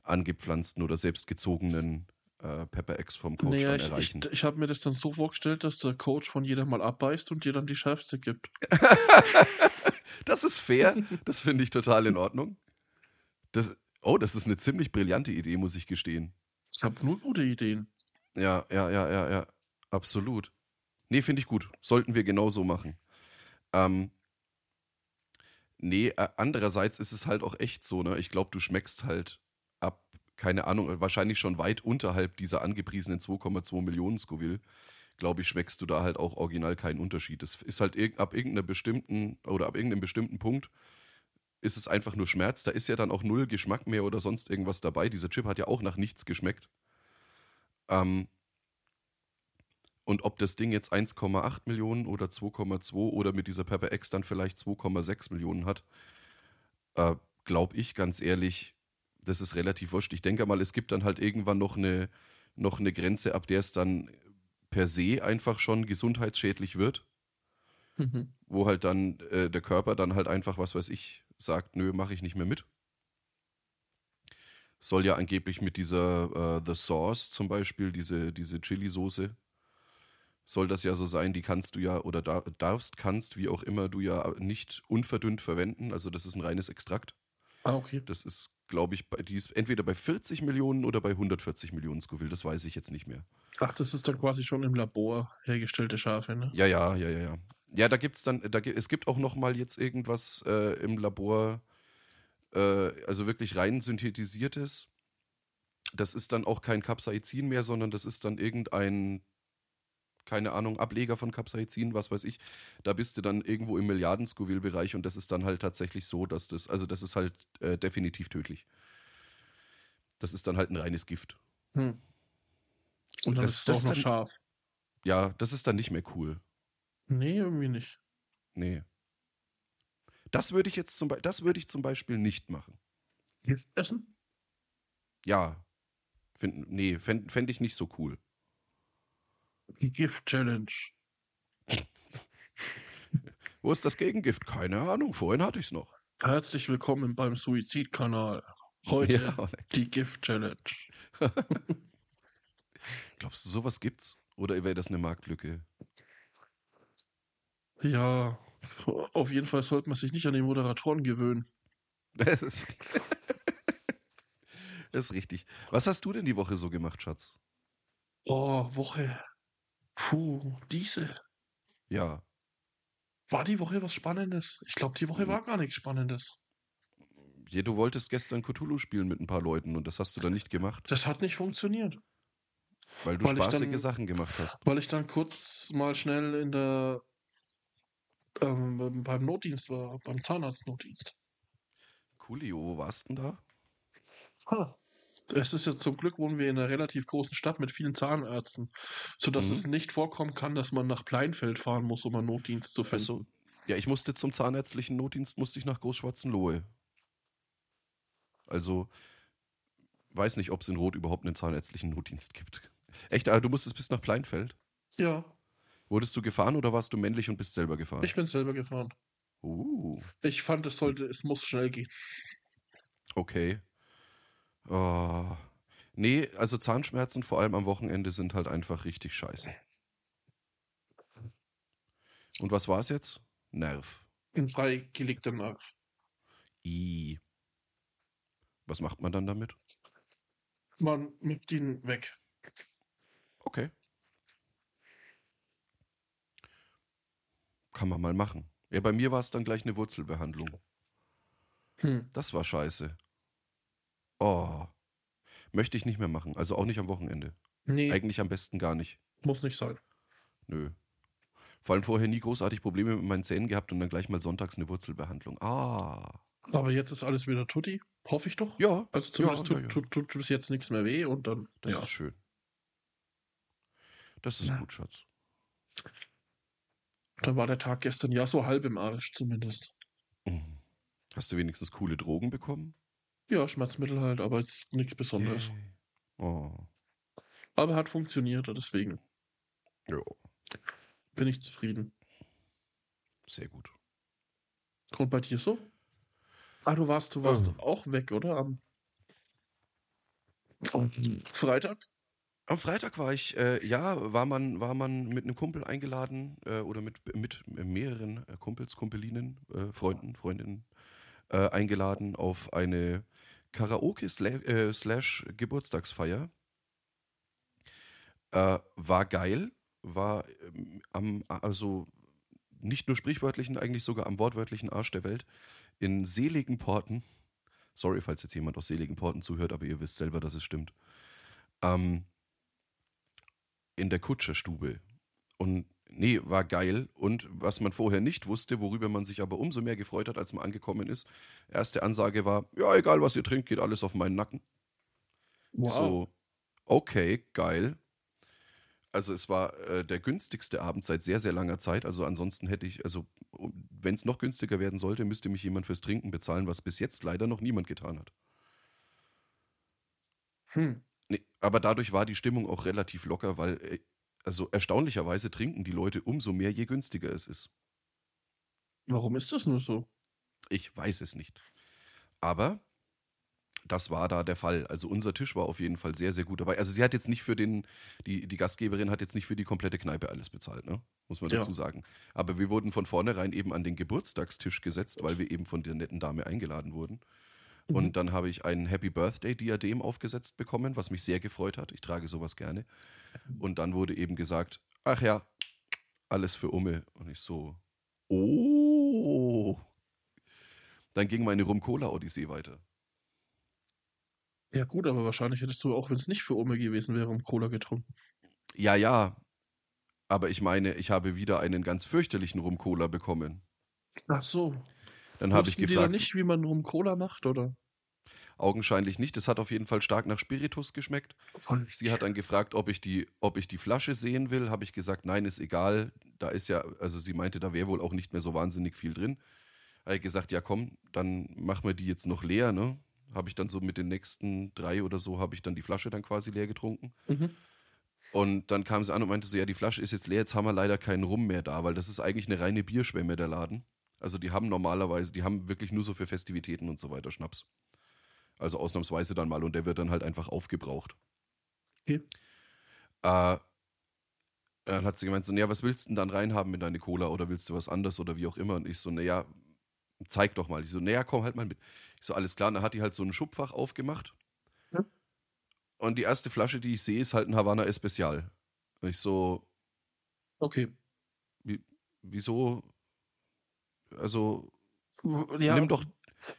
angepflanzten oder selbstgezogenen äh, Pepper X vom Coach naja, dann erreichen. Ich, ich, ich habe mir das dann so vorgestellt, dass der Coach von jeder mal abbeißt und dir dann die schärfste gibt. Das ist fair. Das finde ich total in Ordnung. Das, oh, das ist eine ziemlich brillante Idee, muss ich gestehen. Ich habe nur gute Ideen. Ja, ja, ja, ja, ja. Absolut. Nee, finde ich gut. Sollten wir genauso machen. Ähm, nee, äh, andererseits ist es halt auch echt so, ne? Ich glaube, du schmeckst halt ab, keine Ahnung, wahrscheinlich schon weit unterhalb dieser angepriesenen 2,2 Millionen Scoville glaube ich, schmeckst du da halt auch original keinen Unterschied. Es ist halt ab irgendeiner bestimmten oder ab irgendeinem bestimmten Punkt ist es einfach nur Schmerz. Da ist ja dann auch null Geschmack mehr oder sonst irgendwas dabei. Dieser Chip hat ja auch nach nichts geschmeckt. Ähm, und ob das Ding jetzt 1,8 Millionen oder 2,2 oder mit dieser Pepper X dann vielleicht 2,6 Millionen hat, äh, glaube ich ganz ehrlich, das ist relativ wurscht. Ich denke mal, es gibt dann halt irgendwann noch eine, noch eine Grenze, ab der es dann per se einfach schon gesundheitsschädlich wird. Mhm. Wo halt dann äh, der Körper dann halt einfach, was weiß ich, sagt, nö, mache ich nicht mehr mit. Soll ja angeblich mit dieser äh, The Sauce zum Beispiel, diese, diese Chili-Soße, soll das ja so sein, die kannst du ja oder da, darfst, kannst, wie auch immer, du ja nicht unverdünnt verwenden. Also das ist ein reines Extrakt. Ah, okay. Das ist, glaube ich, bei, die ist entweder bei 40 Millionen oder bei 140 Millionen Scoville, das weiß ich jetzt nicht mehr. Ach, das ist dann quasi schon im Labor hergestellte Schafe, ne? Ja, ja, ja, ja, ja. Ja, da gibt's dann, da, es gibt auch noch mal jetzt irgendwas äh, im Labor, äh, also wirklich rein keine Ahnung, Ableger von Capsaicin, was weiß ich, da bist du dann irgendwo im Milliarden-Scoville-Bereich und das ist dann halt tatsächlich so, dass das, also das ist halt äh, definitiv tödlich. Das ist dann halt ein reines Gift. Hm. Und dann das, ist es auch noch dann, scharf. Ja, das ist dann nicht mehr cool. Nee, irgendwie nicht. Nee. Das würde ich jetzt zum, Be das würde ich zum Beispiel nicht machen. Gift essen? Ja. Find, nee, fände fänd ich nicht so cool. Die Gift-Challenge. Wo ist das Gegengift? Keine Ahnung, vorhin hatte ich es noch. Herzlich willkommen beim Suizidkanal. Heute ja, die Gift-Challenge. Glaubst du, sowas gibt's? Oder wäre das eine Marktlücke? Ja, auf jeden Fall sollte man sich nicht an die Moderatoren gewöhnen. Das ist, das ist richtig. Was hast du denn die Woche so gemacht, Schatz? Oh, Woche. Puh, diese. Ja. War die Woche was Spannendes? Ich glaube, die Woche hm. war gar nichts Spannendes. Ja, du wolltest gestern Cthulhu spielen mit ein paar Leuten und das hast du dann nicht gemacht. Das hat nicht funktioniert. Weil du weil spaßige dann, Sachen gemacht hast. Weil ich dann kurz mal schnell in der ähm, beim Notdienst war, beim Zahnarztnotdienst. Coolio, wo warst du denn da? Ha. Es ist ja zum Glück wohnen wir in einer relativ großen Stadt mit vielen Zahnärzten, sodass mhm. es nicht vorkommen kann, dass man nach Pleinfeld fahren muss, um einen Notdienst zu finden. Also, ja, ich musste zum zahnärztlichen Notdienst, musste ich nach Großschwarzenlohe. Also, weiß nicht, ob es in Rot überhaupt einen zahnärztlichen Notdienst gibt. Echt, aber du musstest bis nach Pleinfeld? Ja. Wurdest du gefahren oder warst du männlich und bist selber gefahren? Ich bin selber gefahren. Uh. Ich fand, es sollte, es muss schnell gehen. Okay. Oh. Nee, also Zahnschmerzen vor allem am Wochenende sind halt einfach richtig scheiße. Und was war es jetzt? Nerv. Ein freigelegter Nerv. I. Was macht man dann damit? Man nimmt ihn weg. Okay. Kann man mal machen. Ja, bei mir war es dann gleich eine Wurzelbehandlung. Hm. Das war scheiße. Oh. Möchte ich nicht mehr machen. Also auch nicht am Wochenende. Nee. Eigentlich am besten gar nicht. Muss nicht sein. Nö. Vor allem vorher nie großartig Probleme mit meinen Zähnen gehabt und dann gleich mal sonntags eine Wurzelbehandlung. Ah. Aber jetzt ist alles wieder tutti. Hoffe ich doch. Ja. Also zumindest ja, ja, ja. tut, tut, tut bis jetzt nichts mehr weh und dann. Das ist schön. Das ist gut, Schatz. Dann war der Tag gestern ja so halb im Arsch zumindest. Mhm. Hast du wenigstens coole Drogen bekommen? Ja, Schmerzmittel halt, aber es ist nichts Besonderes. Oh. Aber hat funktioniert, deswegen. Ja. Bin ich zufrieden. Sehr gut. Und bei dir so? Ah, du warst, du warst oh. auch weg, oder? Am Freitag? Am Freitag war ich, äh, ja, war man, war man mit einem Kumpel eingeladen äh, oder mit, mit mehreren äh, Kumpels, Kumpelinen, äh, Freunden, Freundinnen äh, eingeladen auf eine Karaoke-Slash-Geburtstagsfeier. Äh, war geil, war ähm, am, also nicht nur sprichwörtlichen, eigentlich sogar am wortwörtlichen Arsch der Welt, in seligen Porten. Sorry, falls jetzt jemand aus seligen Porten zuhört, aber ihr wisst selber, dass es stimmt. Ähm, in der Kutscherstube. Und nee, war geil. Und was man vorher nicht wusste, worüber man sich aber umso mehr gefreut hat, als man angekommen ist, erste Ansage war, ja, egal was ihr trinkt, geht alles auf meinen Nacken. Wow. So, okay, geil. Also es war äh, der günstigste Abend seit sehr, sehr langer Zeit. Also ansonsten hätte ich, also wenn es noch günstiger werden sollte, müsste mich jemand fürs Trinken bezahlen, was bis jetzt leider noch niemand getan hat. Hm. Nee, aber dadurch war die Stimmung auch relativ locker, weil, äh, also erstaunlicherweise trinken die Leute umso mehr, je günstiger es ist. Warum ist das nur so? Ich weiß es nicht. Aber das war da der Fall. Also unser Tisch war auf jeden Fall sehr, sehr gut dabei. Also sie hat jetzt nicht für den, die, die Gastgeberin hat jetzt nicht für die komplette Kneipe alles bezahlt, ne? Muss man dazu ja. sagen. Aber wir wurden von vornherein eben an den Geburtstagstisch gesetzt, weil wir eben von der netten Dame eingeladen wurden. Und mhm. dann habe ich ein Happy Birthday-Diadem aufgesetzt bekommen, was mich sehr gefreut hat. Ich trage sowas gerne. Und dann wurde eben gesagt, ach ja, alles für Umme. Und ich so, oh. Dann ging meine Rum-Cola-Odyssee weiter. Ja gut, aber wahrscheinlich hättest du auch, wenn es nicht für Umme gewesen wäre, Rum-Cola getrunken. Ja, ja. Aber ich meine, ich habe wieder einen ganz fürchterlichen Rum-Cola bekommen. Ach so. Dann habe ich gefragt. Die nicht, wie man Rum-Cola macht, oder? Augenscheinlich nicht. Es hat auf jeden Fall stark nach Spiritus geschmeckt. Voll. Sie hat dann gefragt, ob ich die, ob ich die Flasche sehen will. Habe ich gesagt, nein, ist egal. Da ist ja, also sie meinte, da wäre wohl auch nicht mehr so wahnsinnig viel drin. Habe ich gesagt, ja komm, dann machen wir die jetzt noch leer, ne? Habe ich dann so mit den nächsten drei oder so, habe ich dann die Flasche dann quasi leer getrunken. Mhm. Und dann kam sie an und meinte so, ja, die Flasche ist jetzt leer, jetzt haben wir leider keinen Rum mehr da, weil das ist eigentlich eine reine Bierschwemme, der Laden. Also die haben normalerweise, die haben wirklich nur so für Festivitäten und so weiter Schnaps. Also ausnahmsweise dann mal und der wird dann halt einfach aufgebraucht. Okay. Äh, dann hat sie gemeint, so, naja, was willst du denn dann reinhaben in deine Cola oder willst du was anderes oder wie auch immer? Und ich so, naja, zeig doch mal. Ich so, naja, komm halt mal mit. Ich so, alles klar. Und dann hat die halt so ein Schubfach aufgemacht. Ja. Und die erste Flasche, die ich sehe, ist halt ein Havana Especial. Und ich so, okay. Wie, wieso? Also, ja, nimm doch,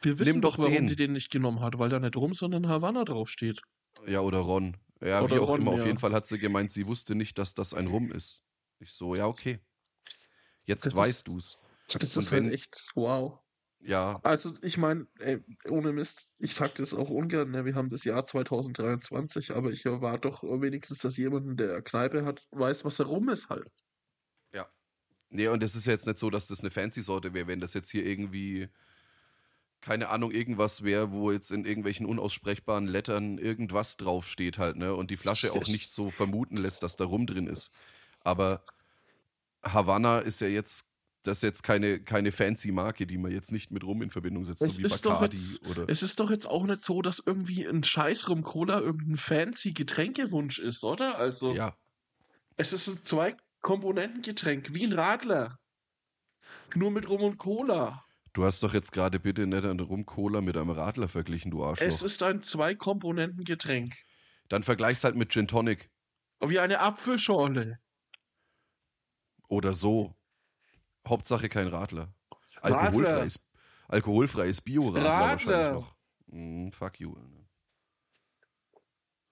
wir wissen doch, warum den. die den nicht genommen hat, weil da nicht Rum, sondern Havana draufsteht. Ja, oder Ron. Ja, oder wie auch Ron, immer. Ja. Auf jeden Fall hat sie gemeint, sie wusste nicht, dass das ein Rum ist. Ich so, ja, okay. Jetzt das weißt ist, du's. Das Und ist wenn, halt echt wow. Ja. Also, ich meine, ohne Mist, ich sag das auch ungern, ne? wir haben das Jahr 2023, aber ich erwarte doch wenigstens, dass jemand, der Kneipe hat, weiß, was da rum ist halt. Ja. Nee, und es ist jetzt nicht so, dass das eine Fancy-Sorte wäre, wenn das jetzt hier irgendwie keine Ahnung, irgendwas wäre, wo jetzt in irgendwelchen unaussprechbaren Lettern irgendwas draufsteht halt, ne? Und die Flasche auch nicht so vermuten lässt, dass da rum drin ist. Aber Havanna ist ja jetzt, das ist jetzt keine, keine fancy Marke, die man jetzt nicht mit Rum in Verbindung setzt, es so wie Bacardi jetzt, oder. Es ist doch jetzt auch nicht so, dass irgendwie ein Scheiß Rum Cola irgendein fancy Getränkewunsch ist, oder? Also. Ja. Es ist ein zwei Komponenten Getränk, wie ein Radler. Nur mit Rum und Cola. Du hast doch jetzt gerade bitte nicht einen Rum-Cola mit einem Radler verglichen, du Arschloch. Es ist ein Zwei-Komponenten-Getränk. Dann vergleich's halt mit Gin Tonic. Wie eine Apfelschorle. Oder so. Hauptsache kein Radler. Alkoholfreies, alkoholfreies Bio-Radler wahrscheinlich noch. Mm, fuck you.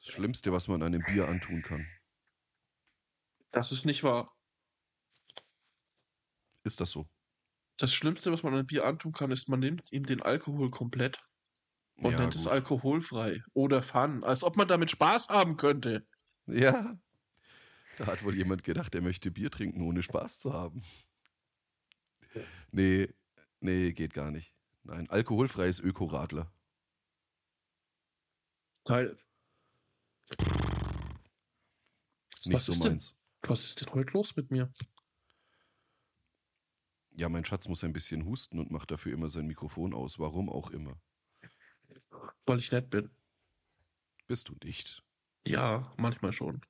Das Schlimmste, was man einem Bier antun kann. Das ist nicht wahr. Ist das so? Das Schlimmste, was man einem Bier antun kann, ist, man nimmt ihm den Alkohol komplett und ja, nennt gut. es alkoholfrei oder Fun, als ob man damit Spaß haben könnte. Ja. Da hat wohl jemand gedacht, er möchte Bier trinken, ohne Spaß zu haben. Nee, nee, geht gar nicht. Nein, alkoholfreies Ökoradler. Teil. Nicht was so meins. Denn, was ist denn heute los mit mir? Ja, mein Schatz muss ein bisschen husten und macht dafür immer sein Mikrofon aus. Warum auch immer. Weil ich nett bin. Bist du nicht? Ja, manchmal schon.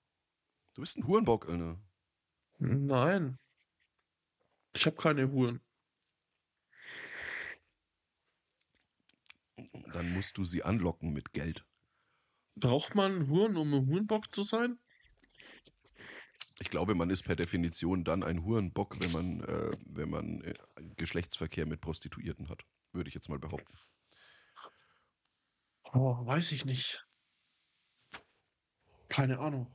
Du bist ein Hurenbock, Alter. Nein. Ich habe keine Huren. Dann musst du sie anlocken mit Geld. Braucht man Huren, um ein Hurenbock zu sein? Ich glaube, man ist per Definition dann ein Hurenbock, wenn man, äh, wenn man äh, Geschlechtsverkehr mit Prostituierten hat. Würde ich jetzt mal behaupten. Oh, weiß ich nicht. Keine Ahnung.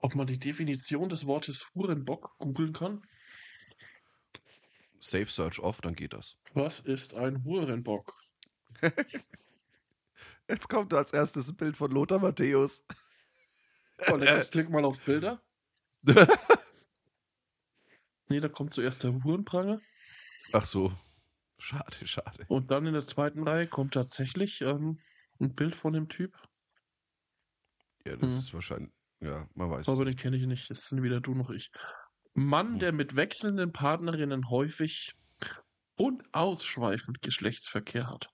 Ob man die Definition des Wortes Hurenbock googeln kann? Safe Search Off, dann geht das. Was ist ein Hurenbock? Jetzt kommt als erstes ein Bild von Lothar Matthäus. Oh, jetzt klick mal auf Bilder. nee, da kommt zuerst der Hurenpranger. Ach so. Schade, schade. Und dann in der zweiten Reihe kommt tatsächlich ähm, ein Bild von dem Typ. Ja, das hm. ist wahrscheinlich. Ja, man weiß. Aber den kenne ich nicht. Das sind weder du noch ich. Mann, hm. der mit wechselnden Partnerinnen häufig und ausschweifend Geschlechtsverkehr hat.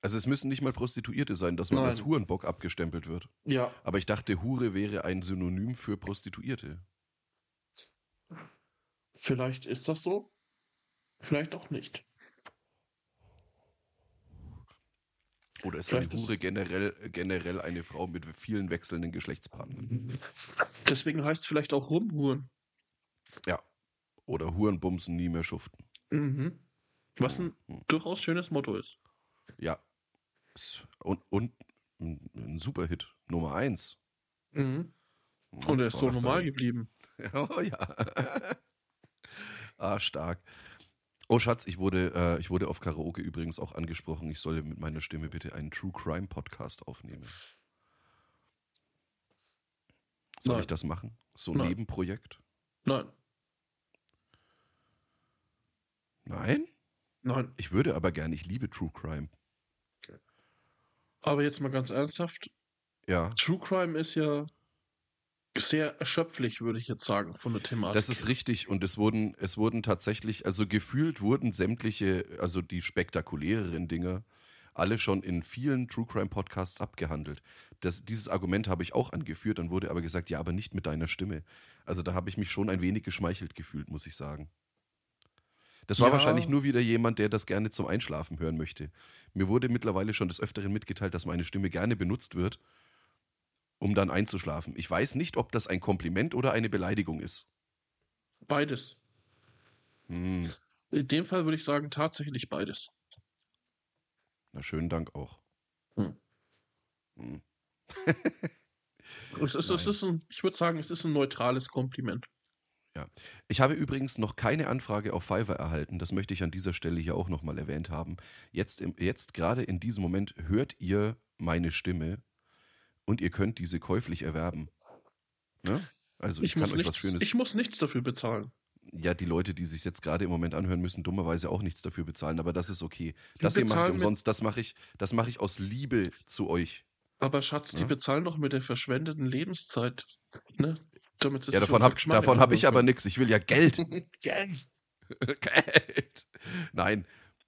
Also es müssen nicht mal Prostituierte sein, dass man Nein. als Hurenbock abgestempelt wird. Ja. Aber ich dachte, Hure wäre ein Synonym für Prostituierte. Vielleicht ist das so, vielleicht auch nicht. Oder ist vielleicht eine Hure generell, generell eine Frau mit vielen wechselnden Geschlechtspartnern? Deswegen heißt es vielleicht auch Rumhuren. Ja. Oder Hurenbumsen nie mehr schuften. Mhm. Was ein mhm. durchaus schönes Motto ist. Ja, und, und ein Superhit, Nummer 1. Mhm. Und er ist so normal geblieben. Oh ja. ah, stark. Oh Schatz, ich wurde, äh, ich wurde auf Karaoke übrigens auch angesprochen, ich solle mit meiner Stimme bitte einen True Crime Podcast aufnehmen. Soll Nein. ich das machen? So ein Nein. Nebenprojekt? Nein. Nein? Nein. Ich würde aber gerne, ich liebe True Crime. Aber jetzt mal ganz ernsthaft. Ja. True Crime ist ja sehr erschöpflich, würde ich jetzt sagen, von der Thematik. Das ist richtig und es wurden, es wurden tatsächlich, also gefühlt wurden sämtliche, also die spektakuläreren Dinge, alle schon in vielen True Crime Podcasts abgehandelt. Das, dieses Argument habe ich auch angeführt, dann wurde aber gesagt, ja, aber nicht mit deiner Stimme. Also da habe ich mich schon ein wenig geschmeichelt gefühlt, muss ich sagen. Das war ja. wahrscheinlich nur wieder jemand, der das gerne zum Einschlafen hören möchte. Mir wurde mittlerweile schon des Öfteren mitgeteilt, dass meine Stimme gerne benutzt wird um dann einzuschlafen. Ich weiß nicht, ob das ein Kompliment oder eine Beleidigung ist. Beides. Hm. In dem Fall würde ich sagen, tatsächlich beides. Na, schönen Dank auch. Hm. Hm. es ist, es ist ein, ich würde sagen, es ist ein neutrales Kompliment. Ja. Ich habe übrigens noch keine Anfrage auf Fiverr erhalten. Das möchte ich an dieser Stelle hier auch nochmal erwähnt haben. Jetzt, jetzt gerade in diesem Moment hört ihr meine Stimme und ihr könnt diese käuflich erwerben. Ne? Also ich, ich kann euch nichts, was Schönes. Ich muss nichts dafür bezahlen. Ja, die Leute, die sich jetzt gerade im Moment anhören, müssen dummerweise auch nichts dafür bezahlen, aber das ist okay. Die das hier mache ich umsonst, das mache ich, das mache ich aus Liebe zu euch. Aber Schatz, ja? die bezahlen doch mit der verschwendeten Lebenszeit, ne? Damit ja, davon habe hab ich aber nichts. Ich will ja Geld. Geld. Geld. Nein.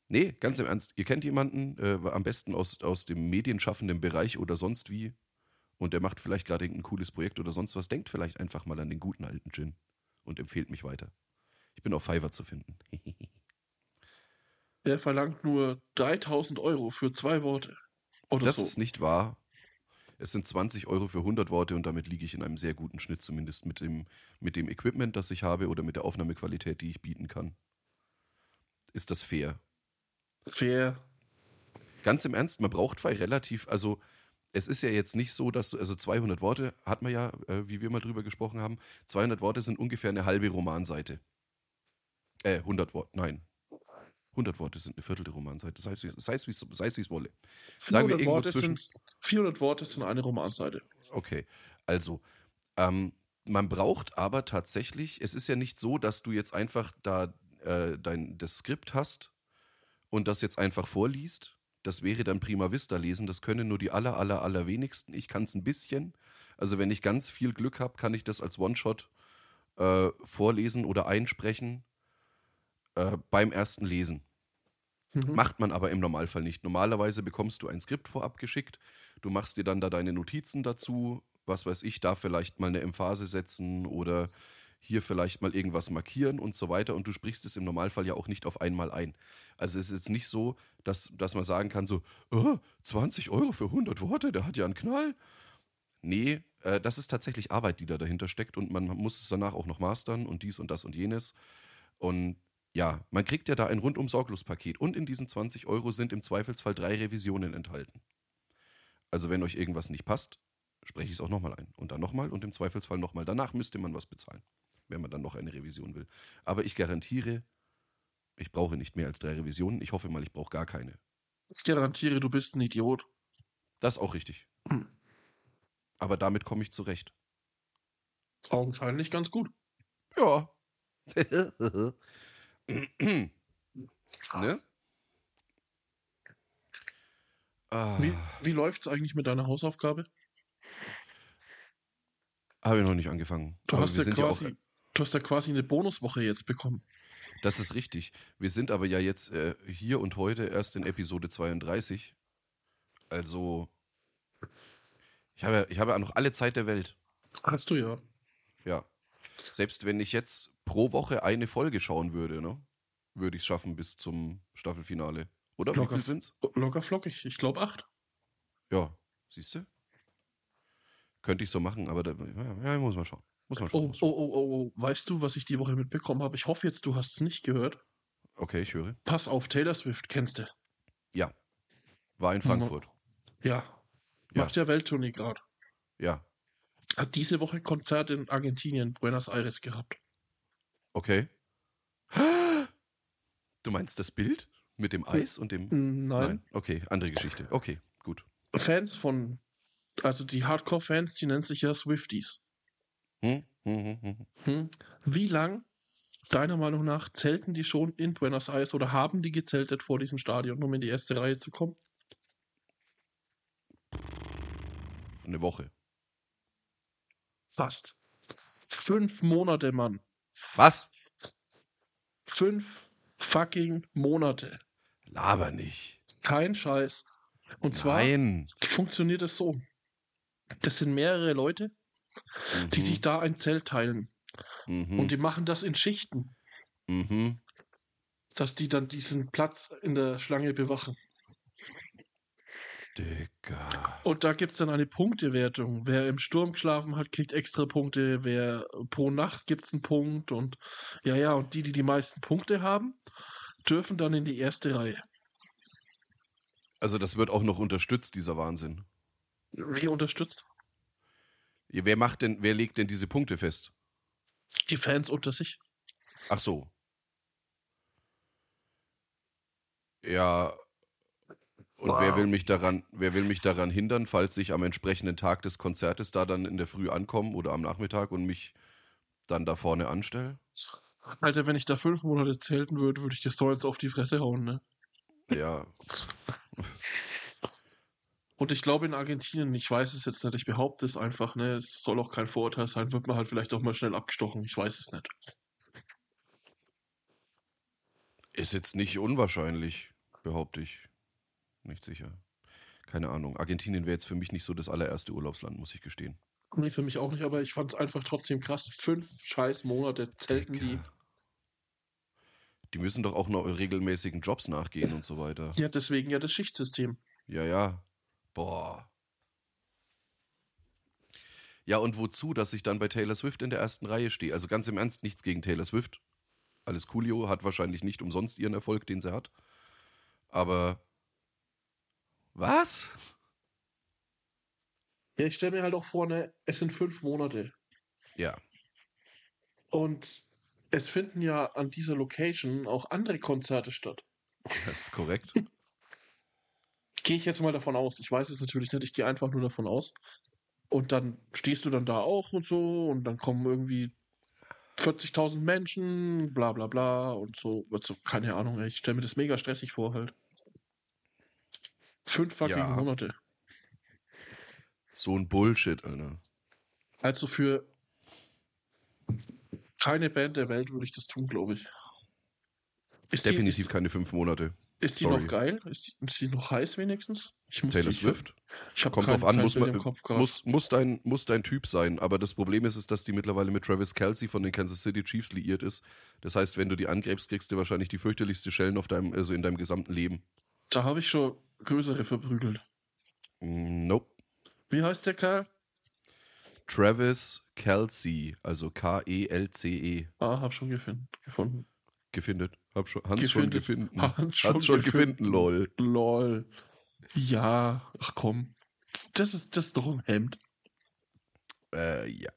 Nee, ganz im Ernst. Ihr kennt jemanden, äh, am besten aus, aus dem medienschaffenden Bereich oder sonst wie, und der macht vielleicht gerade ein cooles Projekt oder sonst was, denkt vielleicht einfach mal an den guten alten Gin und empfiehlt mich weiter. Ich bin auf Fiverr zu finden. Der verlangt nur 3000 Euro für zwei Worte. Oder das so. ist nicht wahr. Es sind 20 Euro für 100 Worte und damit liege ich in einem sehr guten Schnitt, zumindest mit dem, mit dem Equipment, das ich habe oder mit der Aufnahmequalität, die ich bieten kann. Ist das fair? Fair. Ganz im Ernst, man braucht zwei relativ, also es ist ja jetzt nicht so, dass du, also 200 Worte hat man ja, äh, wie wir mal drüber gesprochen haben, 200 Worte sind ungefähr eine halbe Romanseite. Äh, 100 Worte, nein. 100 Worte sind eine Viertel der Romanseite, sei es wie es wolle. Sagen wir irgendwo Worte zwischen. Sind, 400 Worte sind eine Romanseite. Okay, also, ähm, man braucht aber tatsächlich, es ist ja nicht so, dass du jetzt einfach da äh, dein, das Skript hast und das jetzt einfach vorliest, das wäre dann Prima Vista lesen. Das können nur die aller, aller, aller wenigsten. Ich kann es ein bisschen. Also wenn ich ganz viel Glück habe, kann ich das als One-Shot äh, vorlesen oder einsprechen äh, beim ersten Lesen. Mhm. Macht man aber im Normalfall nicht. Normalerweise bekommst du ein Skript vorab geschickt. Du machst dir dann da deine Notizen dazu. Was weiß ich, da vielleicht mal eine Emphase setzen oder hier vielleicht mal irgendwas markieren und so weiter. Und du sprichst es im Normalfall ja auch nicht auf einmal ein. Also es ist jetzt nicht so, dass, dass man sagen kann, so, oh, 20 Euro für 100 Worte, der hat ja einen Knall. Nee, äh, das ist tatsächlich Arbeit, die da dahinter steckt und man muss es danach auch noch mastern und dies und das und jenes. Und ja, man kriegt ja da ein rundum sorglos Paket und in diesen 20 Euro sind im Zweifelsfall drei Revisionen enthalten. Also wenn euch irgendwas nicht passt, spreche ich es auch nochmal ein und dann nochmal und im Zweifelsfall nochmal. Danach müsste man was bezahlen wenn man dann noch eine Revision will. Aber ich garantiere, ich brauche nicht mehr als drei Revisionen. Ich hoffe mal, ich brauche gar keine. Ich garantiere, du bist ein Idiot. Das ist auch richtig. Hm. Aber damit komme ich zurecht. Augenscheinlich ganz gut. Ja. ne? Ah. Wie, wie läuft es eigentlich mit deiner Hausaufgabe? Habe ich noch nicht angefangen. Du hast ja quasi, ja Du hast ja quasi eine Bonuswoche jetzt bekommen. Das ist richtig. Wir sind aber ja jetzt äh, hier und heute erst in Episode 32. Also, ich habe, ich habe ja noch alle Zeit der Welt. Hast du ja. Ja. Selbst wenn ich jetzt pro Woche eine Folge schauen würde, ne, würde ich es schaffen bis zum Staffelfinale. Oder locker, wie viel sind's? Locker flockig. Ich glaube acht. Ja, siehst du? Könnte ich so machen, aber da ja, muss man schauen. Muss man schon. Oh, oh, oh, oh, oh, weißt du, was ich die Woche mitbekommen habe? Ich hoffe jetzt, du hast es nicht gehört. Okay, ich höre. Pass auf, Taylor Swift, kennst du? Ja. War in Frankfurt. Ja. Macht ja, ja Welttournee gerade. Ja. hat diese Woche Konzert in Argentinien, Buenos Aires gehabt. Okay. Du meinst das Bild mit dem Eis und dem. Nein. Nein. Okay, andere Geschichte. Okay, gut. Fans von, also die Hardcore-Fans, die nennen sich ja Swifties. Hm? Hm, hm, hm. Hm. Wie lang, deiner Meinung nach, zelten die schon in Buenos Aires oder haben die gezeltet vor diesem Stadion, um in die erste Reihe zu kommen? Eine Woche. Fast. Fünf Monate, Mann. Was? Fünf fucking Monate. Laber nicht. Kein Scheiß. Und zwar funktioniert es so. Das sind mehrere Leute, mhm. die sich da ein Zelt teilen. Mhm. Und die machen das in Schichten. Mhm. Dass die dann diesen Platz in der Schlange bewachen. Digga. Und da gibt es dann eine Punktewertung. Wer im Sturm geschlafen hat, kriegt extra Punkte. Wer pro Nacht gibt es einen Punkt. Und ja, ja, und die, die die meisten Punkte haben, dürfen dann in die erste Reihe. Also das wird auch noch unterstützt, dieser Wahnsinn. Wie unterstützt? Wer macht denn, wer legt denn diese Punkte fest? Die Fans unter sich. Ach so. Ja. Und wow. wer will mich daran, wer will mich daran hindern, falls ich am entsprechenden Tag des Konzertes da dann in der Früh ankomme oder am Nachmittag und mich dann da vorne anstelle? Alter, wenn ich da fünf Monate zelten würde, würde ich dir so jetzt auf die Fresse hauen, ne? Ja. Und ich glaube in Argentinien, ich weiß es jetzt nicht, ich behaupte es einfach, ne, es soll auch kein Vorurteil sein, wird man halt vielleicht auch mal schnell abgestochen, ich weiß es nicht. Ist jetzt nicht unwahrscheinlich, behaupte ich. Nicht sicher. Keine Ahnung. Argentinien wäre jetzt für mich nicht so das allererste Urlaubsland, muss ich gestehen. Nee, für mich auch nicht, aber ich fand es einfach trotzdem krass. Fünf scheiß Monate zelten Dicker. die. Die müssen doch auch noch regelmäßigen Jobs nachgehen und so weiter. Ja, deswegen ja das Schichtsystem. Ja, ja. Boah. Ja, und wozu, dass ich dann bei Taylor Swift in der ersten Reihe stehe? Also ganz im Ernst, nichts gegen Taylor Swift. Alles Coolio, hat wahrscheinlich nicht umsonst ihren Erfolg, den sie hat. Aber. Was? Ja, ich stelle mir halt auch vor, ne, es sind fünf Monate. Ja. Und es finden ja an dieser Location auch andere Konzerte statt. Das ist korrekt. gehe ich jetzt mal davon aus. Ich weiß es natürlich nicht, ich gehe einfach nur davon aus. Und dann stehst du dann da auch und so und dann kommen irgendwie 40.000 Menschen, bla bla bla und so. Also, keine Ahnung, ich stelle mir das mega stressig vor halt. Fünf fucking ja. Monate. So ein Bullshit, Alter. Also für keine Band der Welt würde ich das tun, glaube ich. Ist Definitiv die, ist, keine fünf Monate. Ist die Sorry. noch geil? Ist die, ist die, noch heiß wenigstens? Taylor Swift? Ich hab Kommt kein, drauf an, muss, man, muss, muss, dein, muss dein Typ sein. Aber das Problem ist, ist, dass die mittlerweile mit Travis Kelsey von den Kansas City Chiefs liiert ist. Das heißt, wenn du die angräbst, kriegst du wahrscheinlich die fürchterlichste Schellen auf deinem, also in deinem gesamten Leben. Da habe ich schon größere verprügelt. Mm, nope. Wie heißt der Kerl? Travis Kelsey, also K-E-L-C-E. -E. Ah, hab schon gefunden. Gefindet. Hab schon, Hans gefindet. schon gefunden. Hans schon, Hans schon gefunden, lol. Lol. Ja, ach komm. Das ist, das ist doch ein Hemd. Äh, ja.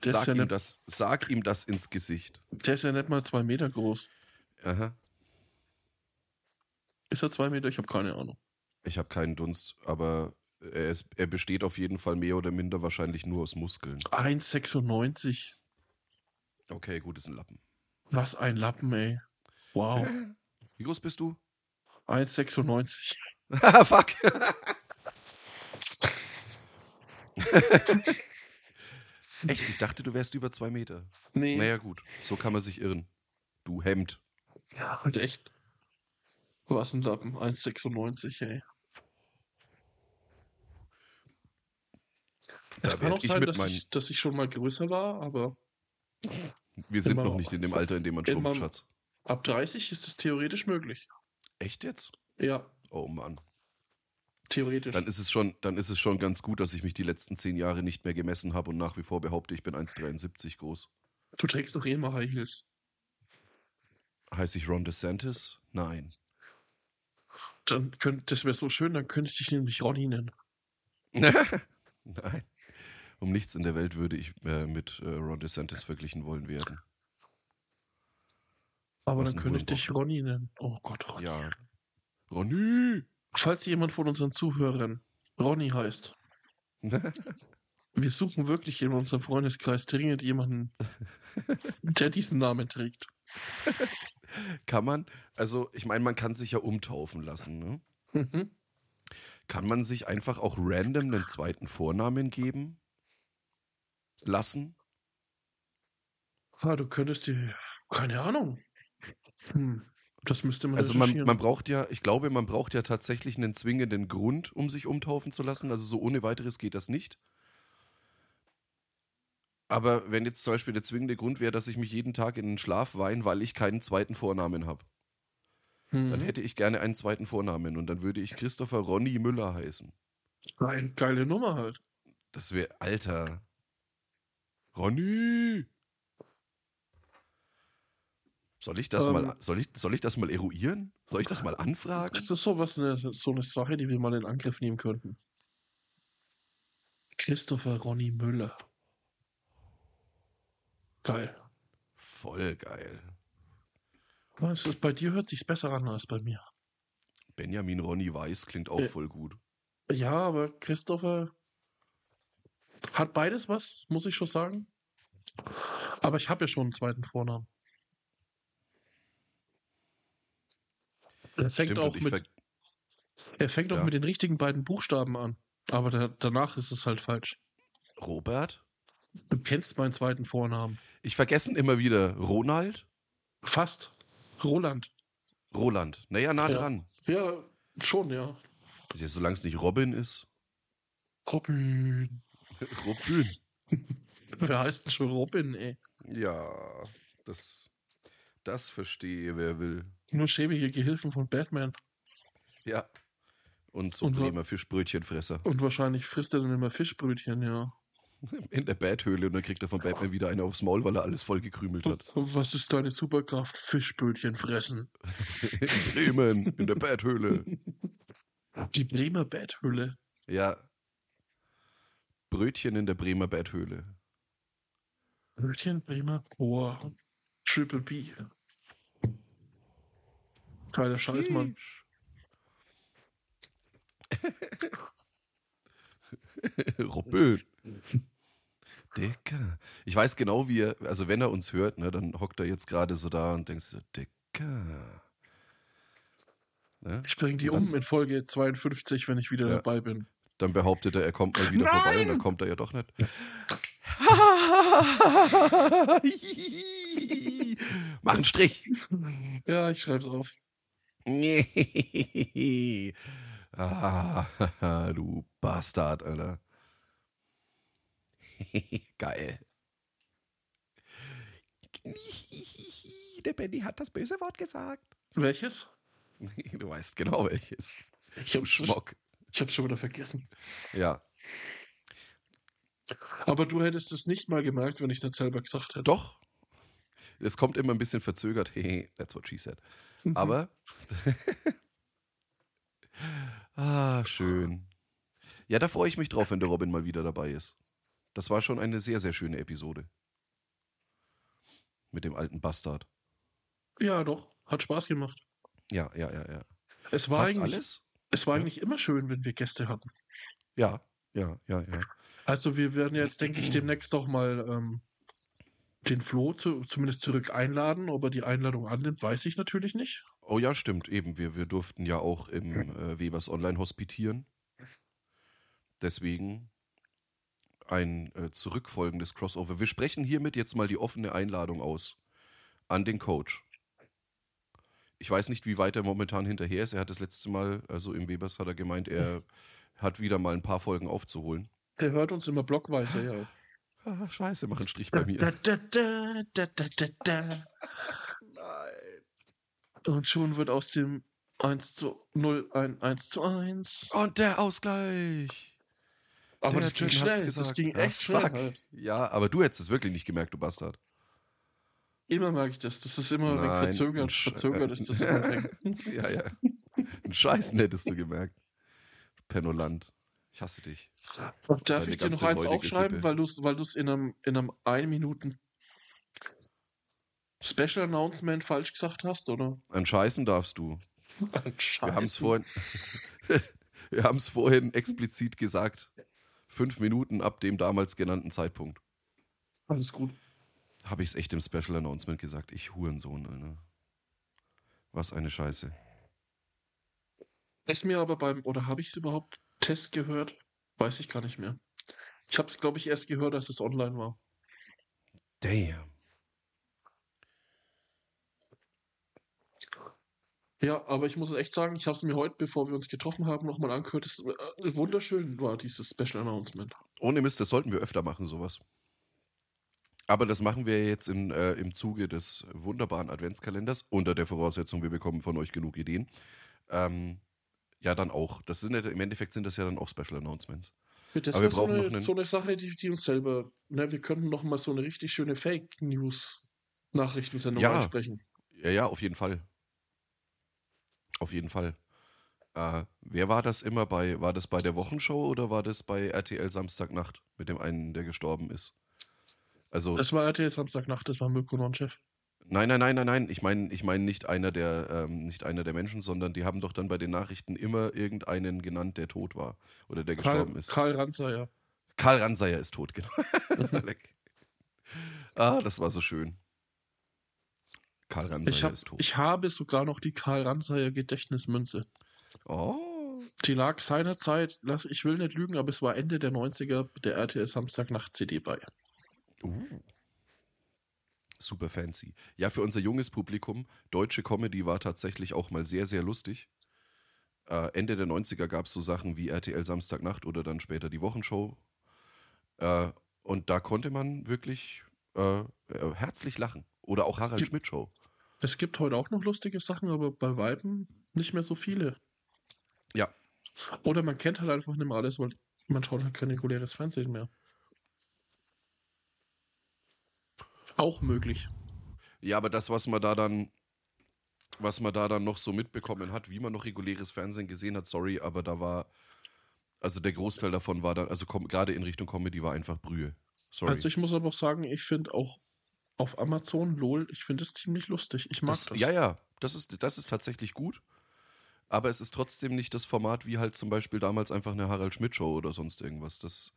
Das sag, ja ihm das, sag ihm das ins Gesicht. Der ist ja nicht mal zwei Meter groß. Aha. Ist er zwei Meter? Ich habe keine Ahnung. Ich habe keinen Dunst, aber er, ist, er besteht auf jeden Fall mehr oder minder wahrscheinlich nur aus Muskeln. 1,96. Okay, gut, ist ein Lappen. Was ein Lappen, ey. Wow. Wie groß bist du? 1,96. Fuck. Echt? Ich dachte, du wärst über zwei Meter. Nee. Naja, gut. So kann man sich irren. Du Hemd. Ja, halt echt. Was ein Lappen. 1,96, ey. Da es kann auch sein, dass ich, dass ich schon mal größer war, aber wir sind noch nicht in dem Alter, in dem man schrumpft, Schatz. Ab 30 ist es theoretisch möglich. Echt jetzt? Ja. Oh Mann. Theoretisch. Dann ist es schon, dann ist es schon ganz gut, dass ich mich die letzten zehn Jahre nicht mehr gemessen habe und nach wie vor behaupte, ich bin 1,73 groß. Du trägst doch eh immer High Heels. Heiße ich Ron DeSantis? Nein. Dann könnt, das wäre so schön, dann könnte ich dich nämlich Ronny nennen. Nein. Um nichts in der Welt würde ich äh, mit äh, Ron DeSantis verglichen wollen werden. Aber Was dann könnte ich dich Ronny nennen. Oh Gott, Ronny. Ja. Ronny! Falls jemand von unseren Zuhörern Ronny heißt, wir suchen wirklich in unserem Freundeskreis dringend jemanden, der diesen Namen trägt. Kann man, also ich meine, man kann sich ja umtaufen lassen, ne? Mhm. Kann man sich einfach auch random einen zweiten Vornamen geben? Lassen? Ah, du könntest dir, keine Ahnung. Hm. Das müsste man Also man, man braucht ja, ich glaube, man braucht ja tatsächlich einen zwingenden Grund, um sich umtaufen zu lassen. Also so ohne weiteres geht das nicht. Aber wenn jetzt zum Beispiel der zwingende Grund wäre, dass ich mich jeden Tag in den Schlaf weine, weil ich keinen zweiten Vornamen habe, mhm. dann hätte ich gerne einen zweiten Vornamen und dann würde ich Christopher Ronny Müller heißen. Eine geile Nummer halt. Das wäre, Alter. Ronny! Soll ich das ähm, mal, soll ich, soll ich das mal eruieren? Soll ich das mal anfragen? Das ist sowas, eine, so eine Sache, die wir mal in Angriff nehmen könnten. Christopher Ronny Müller. Geil. Voll geil. Was ist, bei dir hört sich's besser an als bei mir. Benjamin Ronny Weiß klingt auch äh, voll gut. Ja, aber Christopher hat beides was, muss ich schon sagen. Aber ich habe ja schon einen zweiten Vornamen. Er fängt Stimmt, auch mit. Er fängt ja. auch mit den richtigen beiden Buchstaben an. Aber der, danach ist es halt falsch. Robert? Du kennst meinen zweiten Vornamen. Ich vergesse immer wieder. Ronald? Fast. Roland. Roland. Naja, nah ja. dran. Ja, schon, ja. ja Solange es nicht Robin ist. Robin. Robin. wer heißt denn schon Robin, ey? Ja, das, das verstehe, wer will. Nur schäbige Gehilfen von Batman. Ja. Und so Bremer Fischbrötchenfresser. Und wahrscheinlich frisst er dann immer Fischbrötchen, ja. In der Betthöhle und dann kriegt er von Batman wieder eine aufs Maul, weil er alles voll gekrümelt hat. Was ist deine Superkraft? Fischbrötchen fressen. in Bremen, in der Betthöhle. Die Bremer Betthöhle. Ja. Brötchen in der Bremer Betthöhle. Brötchen, Bremer, oh, Triple B. Geiler Scheiß, Mann. Robin. Dicker. Ich weiß genau, wie er, also wenn er uns hört, ne, dann hockt er jetzt gerade so da und denkt so, Dicker. Ne? Ich bringe die um in Folge 52, wenn ich wieder ja. dabei bin. Dann behauptet er, er kommt mal wieder Nein! vorbei und dann kommt er ja doch nicht. Mach einen Strich. Ja, ich schreib's auf. ah, du Bastard, Alter. Geil. Der Benny hat das böse Wort gesagt. Welches? Du weißt genau welches. Ich hab Schmock. Ich hab's schon wieder vergessen. Ja. Aber du hättest es nicht mal gemerkt, wenn ich das selber gesagt hätte. Doch. Es kommt immer ein bisschen verzögert. Hey, that's what she said. Mhm. Aber. Ah, schön. Ja, da freue ich mich drauf, wenn der Robin mal wieder dabei ist. Das war schon eine sehr, sehr schöne Episode. Mit dem alten Bastard. Ja, doch. Hat Spaß gemacht. Ja, ja, ja, ja. Es war Fast eigentlich, alles? Es war ja. eigentlich immer schön, wenn wir Gäste hatten. Ja, ja, ja, ja. Also wir werden jetzt, denke ich, demnächst doch mal ähm, den Flo zu, zumindest zurück einladen. Ob er die Einladung annimmt, weiß ich natürlich nicht. Oh ja, stimmt, eben. Wir, wir durften ja auch im äh, Webers Online hospitieren. Deswegen ein äh, zurückfolgendes Crossover. Wir sprechen hiermit jetzt mal die offene Einladung aus an den Coach. Ich weiß nicht, wie weit er momentan hinterher ist. Er hat das letzte Mal, also im Webers hat er gemeint, er hat wieder mal ein paar Folgen aufzuholen. Der hört uns immer blockweise, ja. Ah, scheiße, mach einen Strich bei mir. Da, da, da, Nein. Und schon wird aus dem 1 zu 0 ein 1 zu 1. Und der Ausgleich. Aber der das ging schnell. Das ging echt schnell. Halt. Ja, aber du hättest es wirklich nicht gemerkt, du Bastard. Immer mag ich das. Das ist immer Nein, ein verzögert. Verzögert ist das immer ja, ja. Ein Scheißen hättest du gemerkt. Pennoland. Ich hasse dich. Und darf Deine ich dir noch eins aufschreiben, Sippe. weil du es in einem, in einem 1 Minuten Special Announcement falsch gesagt hast, oder? An Scheißen darfst du. An Scheißen. Wir haben es vorhin, wir haben es vorhin explizit gesagt. Fünf Minuten ab dem damals genannten Zeitpunkt. Alles gut. Habe ich es echt im Special Announcement gesagt. Ich Hurensohn, Alter. Was eine Scheiße. Ist mir aber beim, oder habe ich es überhaupt Test gehört? Weiß ich gar nicht mehr. Ich habe es, glaube ich, erst gehört, als es online war. Damn. Ja, aber ich muss echt sagen, ich habe es mir heute, bevor wir uns getroffen haben, nochmal angehört. Es, äh, wunderschön war dieses Special Announcement. Ohne Mist, das sollten wir öfter machen, sowas. Aber das machen wir jetzt in, äh, im Zuge des wunderbaren Adventskalenders, unter der Voraussetzung, wir bekommen von euch genug Ideen. Ähm, ja, dann auch. Das sind im Endeffekt sind das ja dann auch Special Announcements. Das Aber wir brauchen so eine, so eine Sache, die, die uns selber, ne, wir könnten noch mal so eine richtig schöne Fake News Nachrichtensendung ja. ansprechen. Ja, ja, auf jeden Fall. Auf jeden Fall. Äh, wer war das immer bei, war das bei der Wochenshow oder war das bei RTL Samstagnacht mit dem einen, der gestorben ist? Also. Das war RTL Samstagnacht, das war Mirko Nonchef. Nein, nein, nein, nein, nein. Ich meine, ich meine nicht einer der, ähm, nicht einer der Menschen, sondern die haben doch dann bei den Nachrichten immer irgendeinen genannt, der tot war oder der Karl, gestorben ist. Karl Ranzer, Karl Ranzer ist tot, genau. ah, das war so schön. Karl Ranzer ich hab, ist tot. Ich habe sogar noch die Karl Ranzer Gedächtnismünze. Oh. Die lag seinerzeit, ich will nicht lügen, aber es war Ende der 90er der RTL Samstagnacht CD bei. Uh. Super fancy. Ja, für unser junges Publikum, deutsche Comedy war tatsächlich auch mal sehr, sehr lustig. Äh, Ende der 90er gab es so Sachen wie RTL Samstagnacht oder dann später die Wochenshow. Äh, und da konnte man wirklich äh, äh herzlich lachen. Oder auch Harald Schmidt Show. Es gibt heute auch noch lustige Sachen, aber bei Weiben nicht mehr so viele. Ja. Oder man kennt halt einfach nicht mehr alles, weil man schaut halt kein reguläres Fernsehen mehr. Auch möglich. Ja, aber das, was man da dann, was man da dann noch so mitbekommen hat, wie man noch reguläres Fernsehen gesehen hat, sorry, aber da war, also der Großteil davon war dann, also gerade in Richtung Comedy war einfach Brühe. Sorry. Also ich muss aber auch sagen, ich finde auch auf Amazon LOL, ich finde es ziemlich lustig. Ich mag das, das. Ja, ja, das ist, das ist tatsächlich gut. Aber es ist trotzdem nicht das Format wie halt zum Beispiel damals einfach eine Harald Schmidt Show oder sonst irgendwas. Das,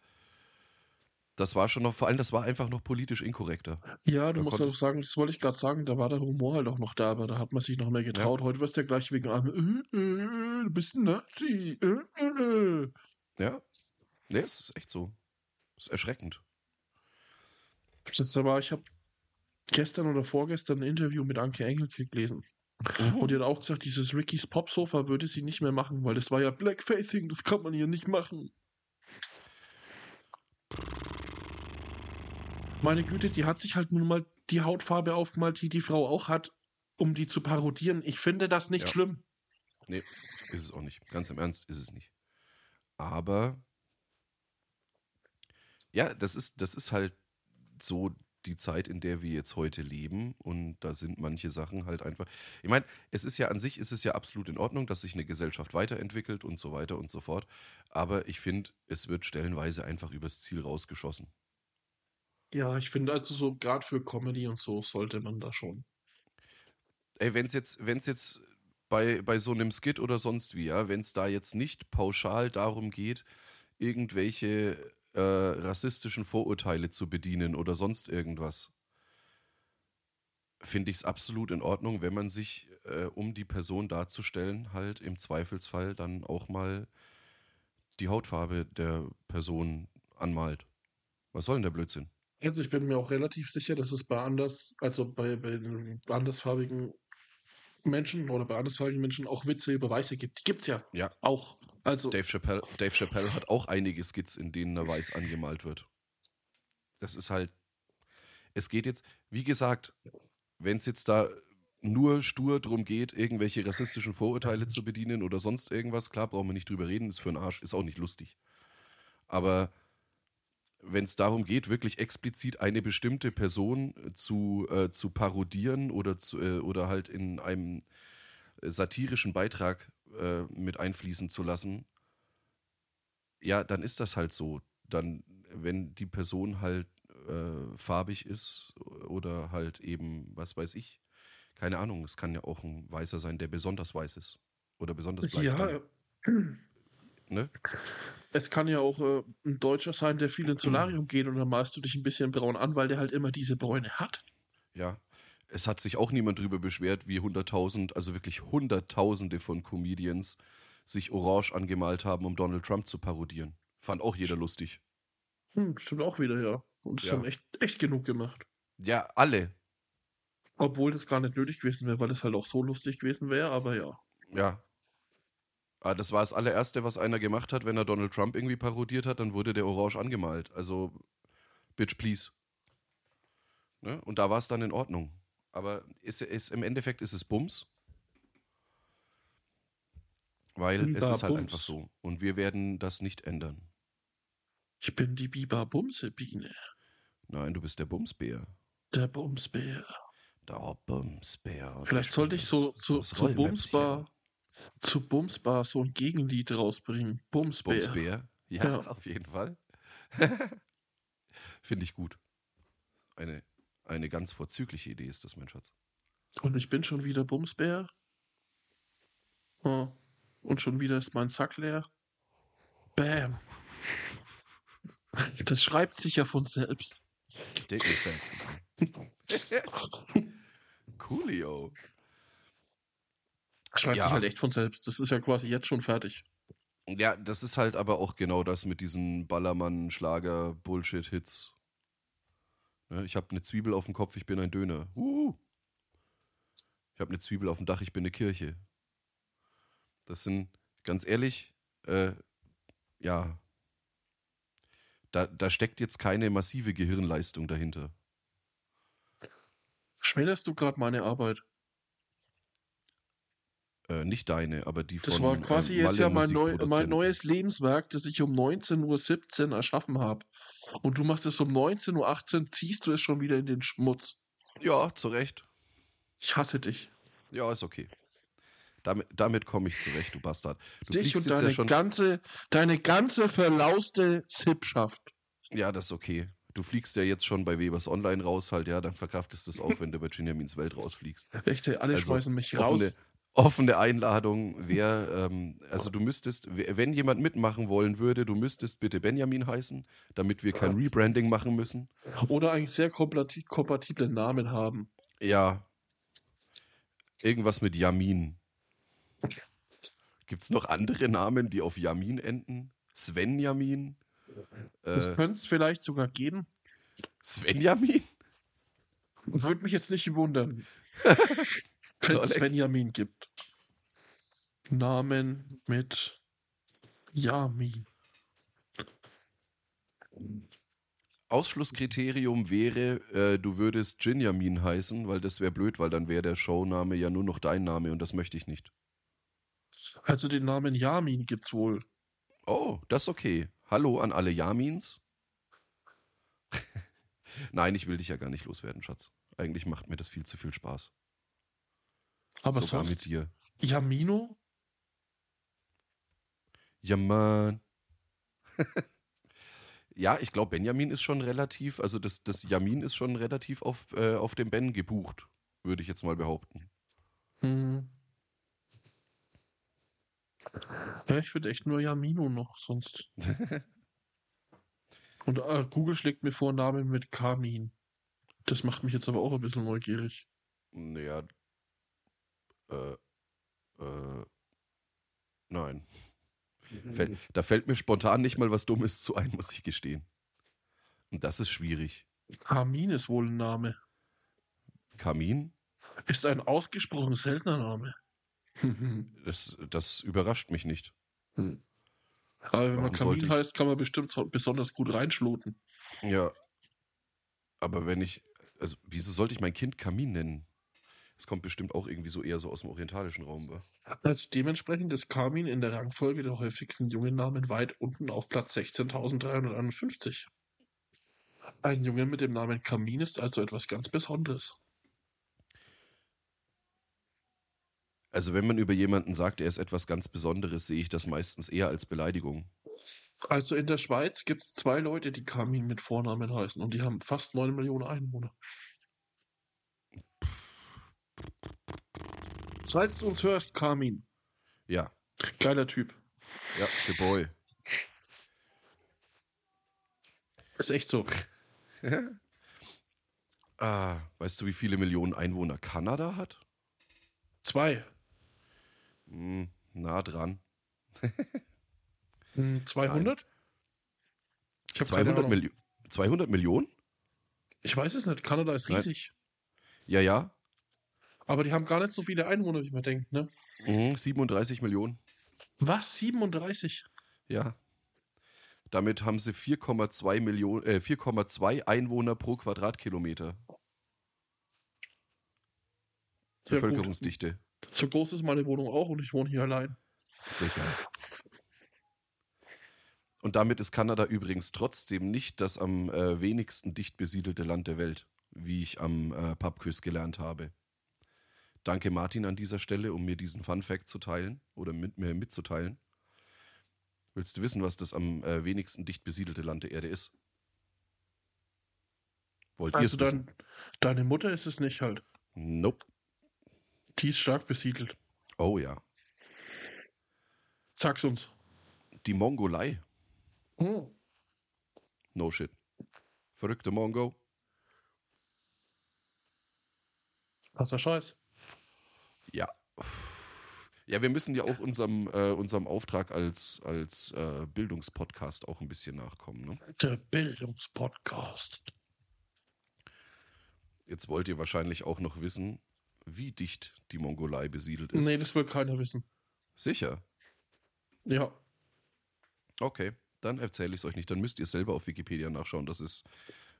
das war schon noch, vor allem, das war einfach noch politisch inkorrekter. Ja, du da musst auch sagen, das wollte ich gerade sagen, da war der Humor halt auch noch da, aber da hat man sich noch mehr getraut. Ja. Heute wirst du ja gleich wegen einem, äh, äh, du bist ein Nazi. Äh, äh, äh. ja, nee, ist echt so. ist erschreckend. Das aber, ich habe gestern oder vorgestern ein Interview mit Anke Engelke gelesen. Mhm. Und die hat auch gesagt, dieses Rickys Popsofa würde sie nicht mehr machen, weil das war ja Blackfacing, das kann man hier nicht machen. Meine Güte, die hat sich halt nun mal die Hautfarbe aufgemalt, die die Frau auch hat, um die zu parodieren. Ich finde das nicht ja. schlimm. Nee, ist es auch nicht. Ganz im Ernst ist es nicht. Aber ja, das ist, das ist halt so die Zeit, in der wir jetzt heute leben. Und da sind manche Sachen halt einfach. Ich meine, es ist ja an sich, ist es ja absolut in Ordnung, dass sich eine Gesellschaft weiterentwickelt und so weiter und so fort. Aber ich finde, es wird stellenweise einfach übers Ziel rausgeschossen. Ja, ich finde also so, gerade für Comedy und so sollte man da schon. Ey, wenn es jetzt, wenn es jetzt bei, bei so einem Skit oder sonst wie, ja, wenn es da jetzt nicht pauschal darum geht, irgendwelche äh, rassistischen Vorurteile zu bedienen oder sonst irgendwas, finde ich es absolut in Ordnung, wenn man sich, äh, um die Person darzustellen, halt im Zweifelsfall dann auch mal die Hautfarbe der Person anmalt. Was soll denn der Blödsinn? Also ich bin mir auch relativ sicher, dass es bei anders, also bei, bei andersfarbigen Menschen oder bei andersfarbigen Menschen auch Witze über Weiße gibt. Die gibt's ja. Ja. Auch. Also Dave Chappelle, Dave Chappelle hat auch einige Skits, in denen er weiß angemalt wird. Das ist halt. Es geht jetzt, wie gesagt, wenn es jetzt da nur stur drum geht, irgendwelche rassistischen Vorurteile zu bedienen oder sonst irgendwas, klar, brauchen wir nicht drüber reden, ist für einen Arsch, ist auch nicht lustig. Aber wenn es darum geht, wirklich explizit eine bestimmte Person zu, äh, zu parodieren oder, zu, äh, oder halt in einem satirischen Beitrag äh, mit einfließen zu lassen, Ja, dann ist das halt so. Dann, wenn die Person halt äh, farbig ist oder halt eben, was weiß ich, keine Ahnung, es kann ja auch ein Weißer sein, der besonders weiß ist oder besonders bleich. Ja, ne? Es kann ja auch äh, ein Deutscher sein, der viel ins Solarium geht und dann malst du dich ein bisschen braun an, weil der halt immer diese Bräune hat. Ja, es hat sich auch niemand drüber beschwert, wie hunderttausend, also wirklich hunderttausende von Comedians sich orange angemalt haben, um Donald Trump zu parodieren. Fand auch jeder lustig. Hm, stimmt auch wieder, ja. Und das ja. haben echt, echt genug gemacht. Ja, alle. Obwohl das gar nicht nötig gewesen wäre, weil es halt auch so lustig gewesen wäre, aber ja. Ja. Ah, das war das allererste, was einer gemacht hat, wenn er Donald Trump irgendwie parodiert hat, dann wurde der orange angemalt. Also, bitch, please. Ne? Und da war es dann in Ordnung. Aber ist, ist, im Endeffekt ist es Bums. Weil Biber es ist halt Bums. einfach so. Und wir werden das nicht ändern. Ich bin die Biber Bumsebiene. Nein, du bist der Bumsbär. Der Bumsbär. Der Bumsbär. Vielleicht sollte ich so, so zu Bumsbar zu Bumsbar so ein Gegenlied rausbringen. Bumsbär. Bumsbär, ja, ja. auf jeden Fall. Finde ich gut. Eine, eine ganz vorzügliche Idee ist das, mein Schatz. Und ich bin schon wieder Bumsbär. Oh. Und schon wieder ist mein Sack leer. Bam. Das schreibt sich ja von selbst. Dick Coolio. Schreibt ja. sich halt echt von selbst. Das ist ja quasi jetzt schon fertig. Ja, das ist halt aber auch genau das mit diesen Ballermann-Schlager-Bullshit-Hits. Ne, ich habe eine Zwiebel auf dem Kopf, ich bin ein Döner. Uh. Ich habe eine Zwiebel auf dem Dach, ich bin eine Kirche. Das sind, ganz ehrlich, äh, ja, da, da steckt jetzt keine massive Gehirnleistung dahinter. Schmälerst du gerade meine Arbeit? Äh, nicht deine, aber die von. Das war quasi ähm, jetzt ja mein, neu, mein neues Lebenswerk, das ich um 19.17 Uhr erschaffen habe. Und du machst es um 19.18 Uhr, ziehst du es schon wieder in den Schmutz. Ja, zu Recht. Ich hasse dich. Ja, ist okay. Damit, damit komme ich zurecht, du Bastard. Du Dich und deine, ja schon... ganze, deine ganze verlauste Sippschaft. Ja, das ist okay. Du fliegst ja jetzt schon bei Webers Online raus, halt, ja, dann verkraftest du es auch, wenn du bei Benjamins Welt rausfliegst. Echte, alle also, schmeißen mich raus. Offene, offene Einladung, wer, ähm, also du müsstest, wenn jemand mitmachen wollen würde, du müsstest bitte Benjamin heißen, damit wir kein Rebranding machen müssen. Oder eigentlich sehr kompatible Namen haben. Ja. Irgendwas mit Yamin. Gibt es noch andere Namen, die auf Yamin enden? Svenjamin? Das äh, könnte es vielleicht sogar geben. Svenjamin? Würde mich jetzt nicht wundern, wenn es Svenjamin gibt. Namen mit Yamin. Ausschlusskriterium wäre, äh, du würdest Jinjamin heißen, weil das wäre blöd, weil dann wäre der Showname ja nur noch dein Name und das möchte ich nicht. Also den Namen Yamin gibt's wohl. Oh, das ist okay. Hallo an alle Yamins. Nein, ich will dich ja gar nicht loswerden, Schatz. Eigentlich macht mir das viel zu viel Spaß. Aber Sogar sonst, mit dir. Yamino? Ja, Mann. ja, ich glaube, Benjamin ist schon relativ, also das, das Yamin ist schon relativ auf, äh, auf dem Ben gebucht, würde ich jetzt mal behaupten. Hm. Ja, ich würde echt nur Yamino noch, sonst. Und äh, Google schlägt mir vor Namen mit Kamin. Das macht mich jetzt aber auch ein bisschen neugierig. Naja. Äh. Äh. Nein. Fällt, da fällt mir spontan nicht mal was Dummes zu ein, muss ich gestehen. Und das ist schwierig. Kamin ist wohl ein Name. Kamin? Ist ein ausgesprochen seltener Name. das, das überrascht mich nicht. Hm. Aber wenn Warum man Kamin heißt, kann man bestimmt besonders gut reinschloten. Ja. Aber wenn ich, also wieso sollte ich mein Kind Kamin nennen? Es kommt bestimmt auch irgendwie so eher so aus dem orientalischen Raum. Wa? Also dementsprechend ist Kamin in der Rangfolge der häufigsten jungen Namen weit unten auf Platz 16.351. Ein Junge mit dem Namen Kamin ist also etwas ganz Besonderes. Also wenn man über jemanden sagt, er ist etwas ganz Besonderes, sehe ich das meistens eher als Beleidigung. Also in der Schweiz gibt es zwei Leute, die Kamin mit Vornamen heißen und die haben fast 9 Millionen Einwohner. Falls du uns hörst, Kamin. Ja. Geiler Typ. Ja, the boy. Ist echt so. ah, weißt du, wie viele Millionen Einwohner Kanada hat? Zwei. Hm, nah dran. 200? Hm, ich 200, Milli 200 Millionen? Ich weiß es nicht. Kanada ist riesig. Ja, ja. Aber die haben gar nicht so viele Einwohner, wie man denkt, ne? Mhm, 37 Millionen. Was? 37? Ja. Damit haben sie 4,2 Millionen, äh, 4,2 Einwohner pro Quadratkilometer. Ja, Bevölkerungsdichte. Gut. So groß ist meine Wohnung auch und ich wohne hier allein. Digga. Und damit ist Kanada übrigens trotzdem nicht das am äh, wenigsten dicht besiedelte Land der Welt, wie ich am äh, Pubquiz gelernt habe. Danke Martin an dieser Stelle, um mir diesen Fun Fact zu teilen oder mit mir mitzuteilen. Willst du wissen, was das am äh, wenigsten dicht besiedelte Land der Erde ist? Wollt also ihr es dein, deine Mutter ist es nicht halt. Nope. Die ist stark besiedelt. Oh ja. Sag's uns. Die Mongolei. Hm. No shit. Verrückte Mongo. Was der Scheiß. Ja. Wir müssen ja auch unserem, äh, unserem Auftrag als, als äh, Bildungspodcast auch ein bisschen nachkommen. Ne? Der Bildungspodcast. Jetzt wollt ihr wahrscheinlich auch noch wissen, wie dicht die Mongolei besiedelt ist. Nee, das will keiner wissen. Sicher? Ja. Okay, dann erzähle ich es euch nicht. Dann müsst ihr selber auf Wikipedia nachschauen, dass es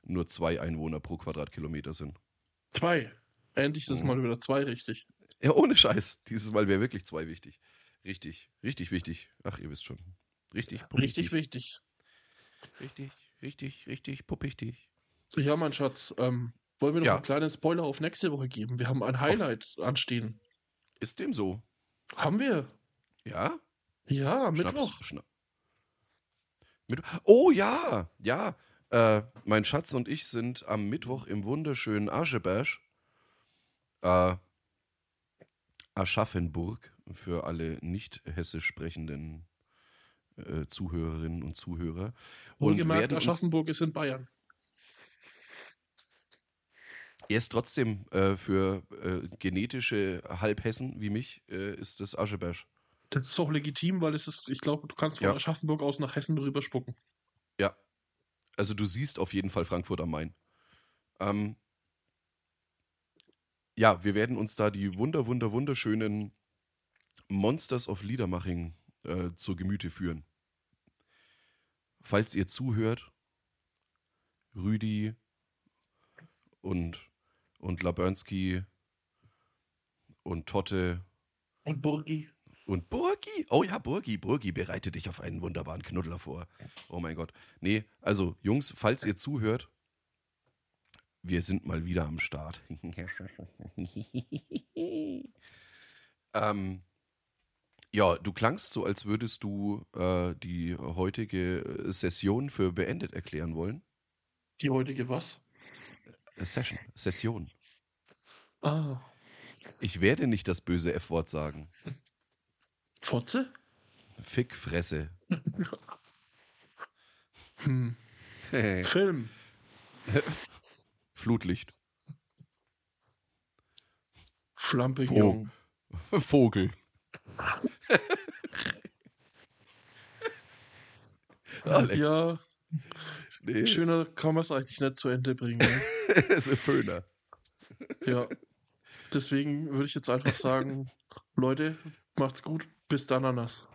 nur zwei Einwohner pro Quadratkilometer sind. Zwei? Endlich ist mhm. mal wieder zwei richtig. Ja, ohne Scheiß. Dieses Mal wäre wirklich zwei wichtig. Richtig, richtig wichtig. Ach, ihr wisst schon. Richtig, richtig wichtig. Richtig, richtig, richtig, puppichtig. Ja, mein Schatz, ähm, wollen wir noch ja. einen kleinen Spoiler auf nächste Woche geben? Wir haben ein Highlight auf. anstehen. Ist dem so? Haben wir. Ja? Ja, Mittwoch. Schnaps, Oh ja, ja. Äh, mein Schatz und ich sind am Mittwoch im wunderschönen Ascheberg. Äh, Aschaffenburg für alle nicht hessisch sprechenden äh, Zuhörerinnen und Zuhörer. Wohlgemerkt, Aschaffenburg ist in Bayern. Er ist trotzdem äh, für äh, genetische Halbhessen wie mich, äh, ist das Ascheberg. Das ist auch legitim, weil es ist, ich glaube, du kannst von ja. Aschaffenburg aus nach Hessen drüber spucken. Ja. Also du siehst auf jeden Fall Frankfurt am Main. Ähm, ja, wir werden uns da die wunder, wunder, wunderschönen Monsters of Liedermaching äh, zur Gemüte führen. Falls ihr zuhört, Rüdi und, und Labernski und Totte und Burgi. Und Burgi? Oh ja, Burgi, Burgi, bereite dich auf einen wunderbaren Knuddler vor. Oh mein Gott. Nee, also Jungs, falls ihr zuhört, wir sind mal wieder am Start. ähm, ja, du klangst so, als würdest du äh, die heutige Session für beendet erklären wollen. Die heutige was? Session, Session. Ah. Ich werde nicht das böse F-Wort sagen. Fotze? Fickfresse. hm. Film. Flutlicht. Flampignon. Vogel. ah, ja. Nee. Schöner kann man es eigentlich nicht zu Ende bringen. Ne? es ist ein Föhner. Ja. Deswegen würde ich jetzt einfach sagen, Leute, macht's gut. Bis dann, Ananas.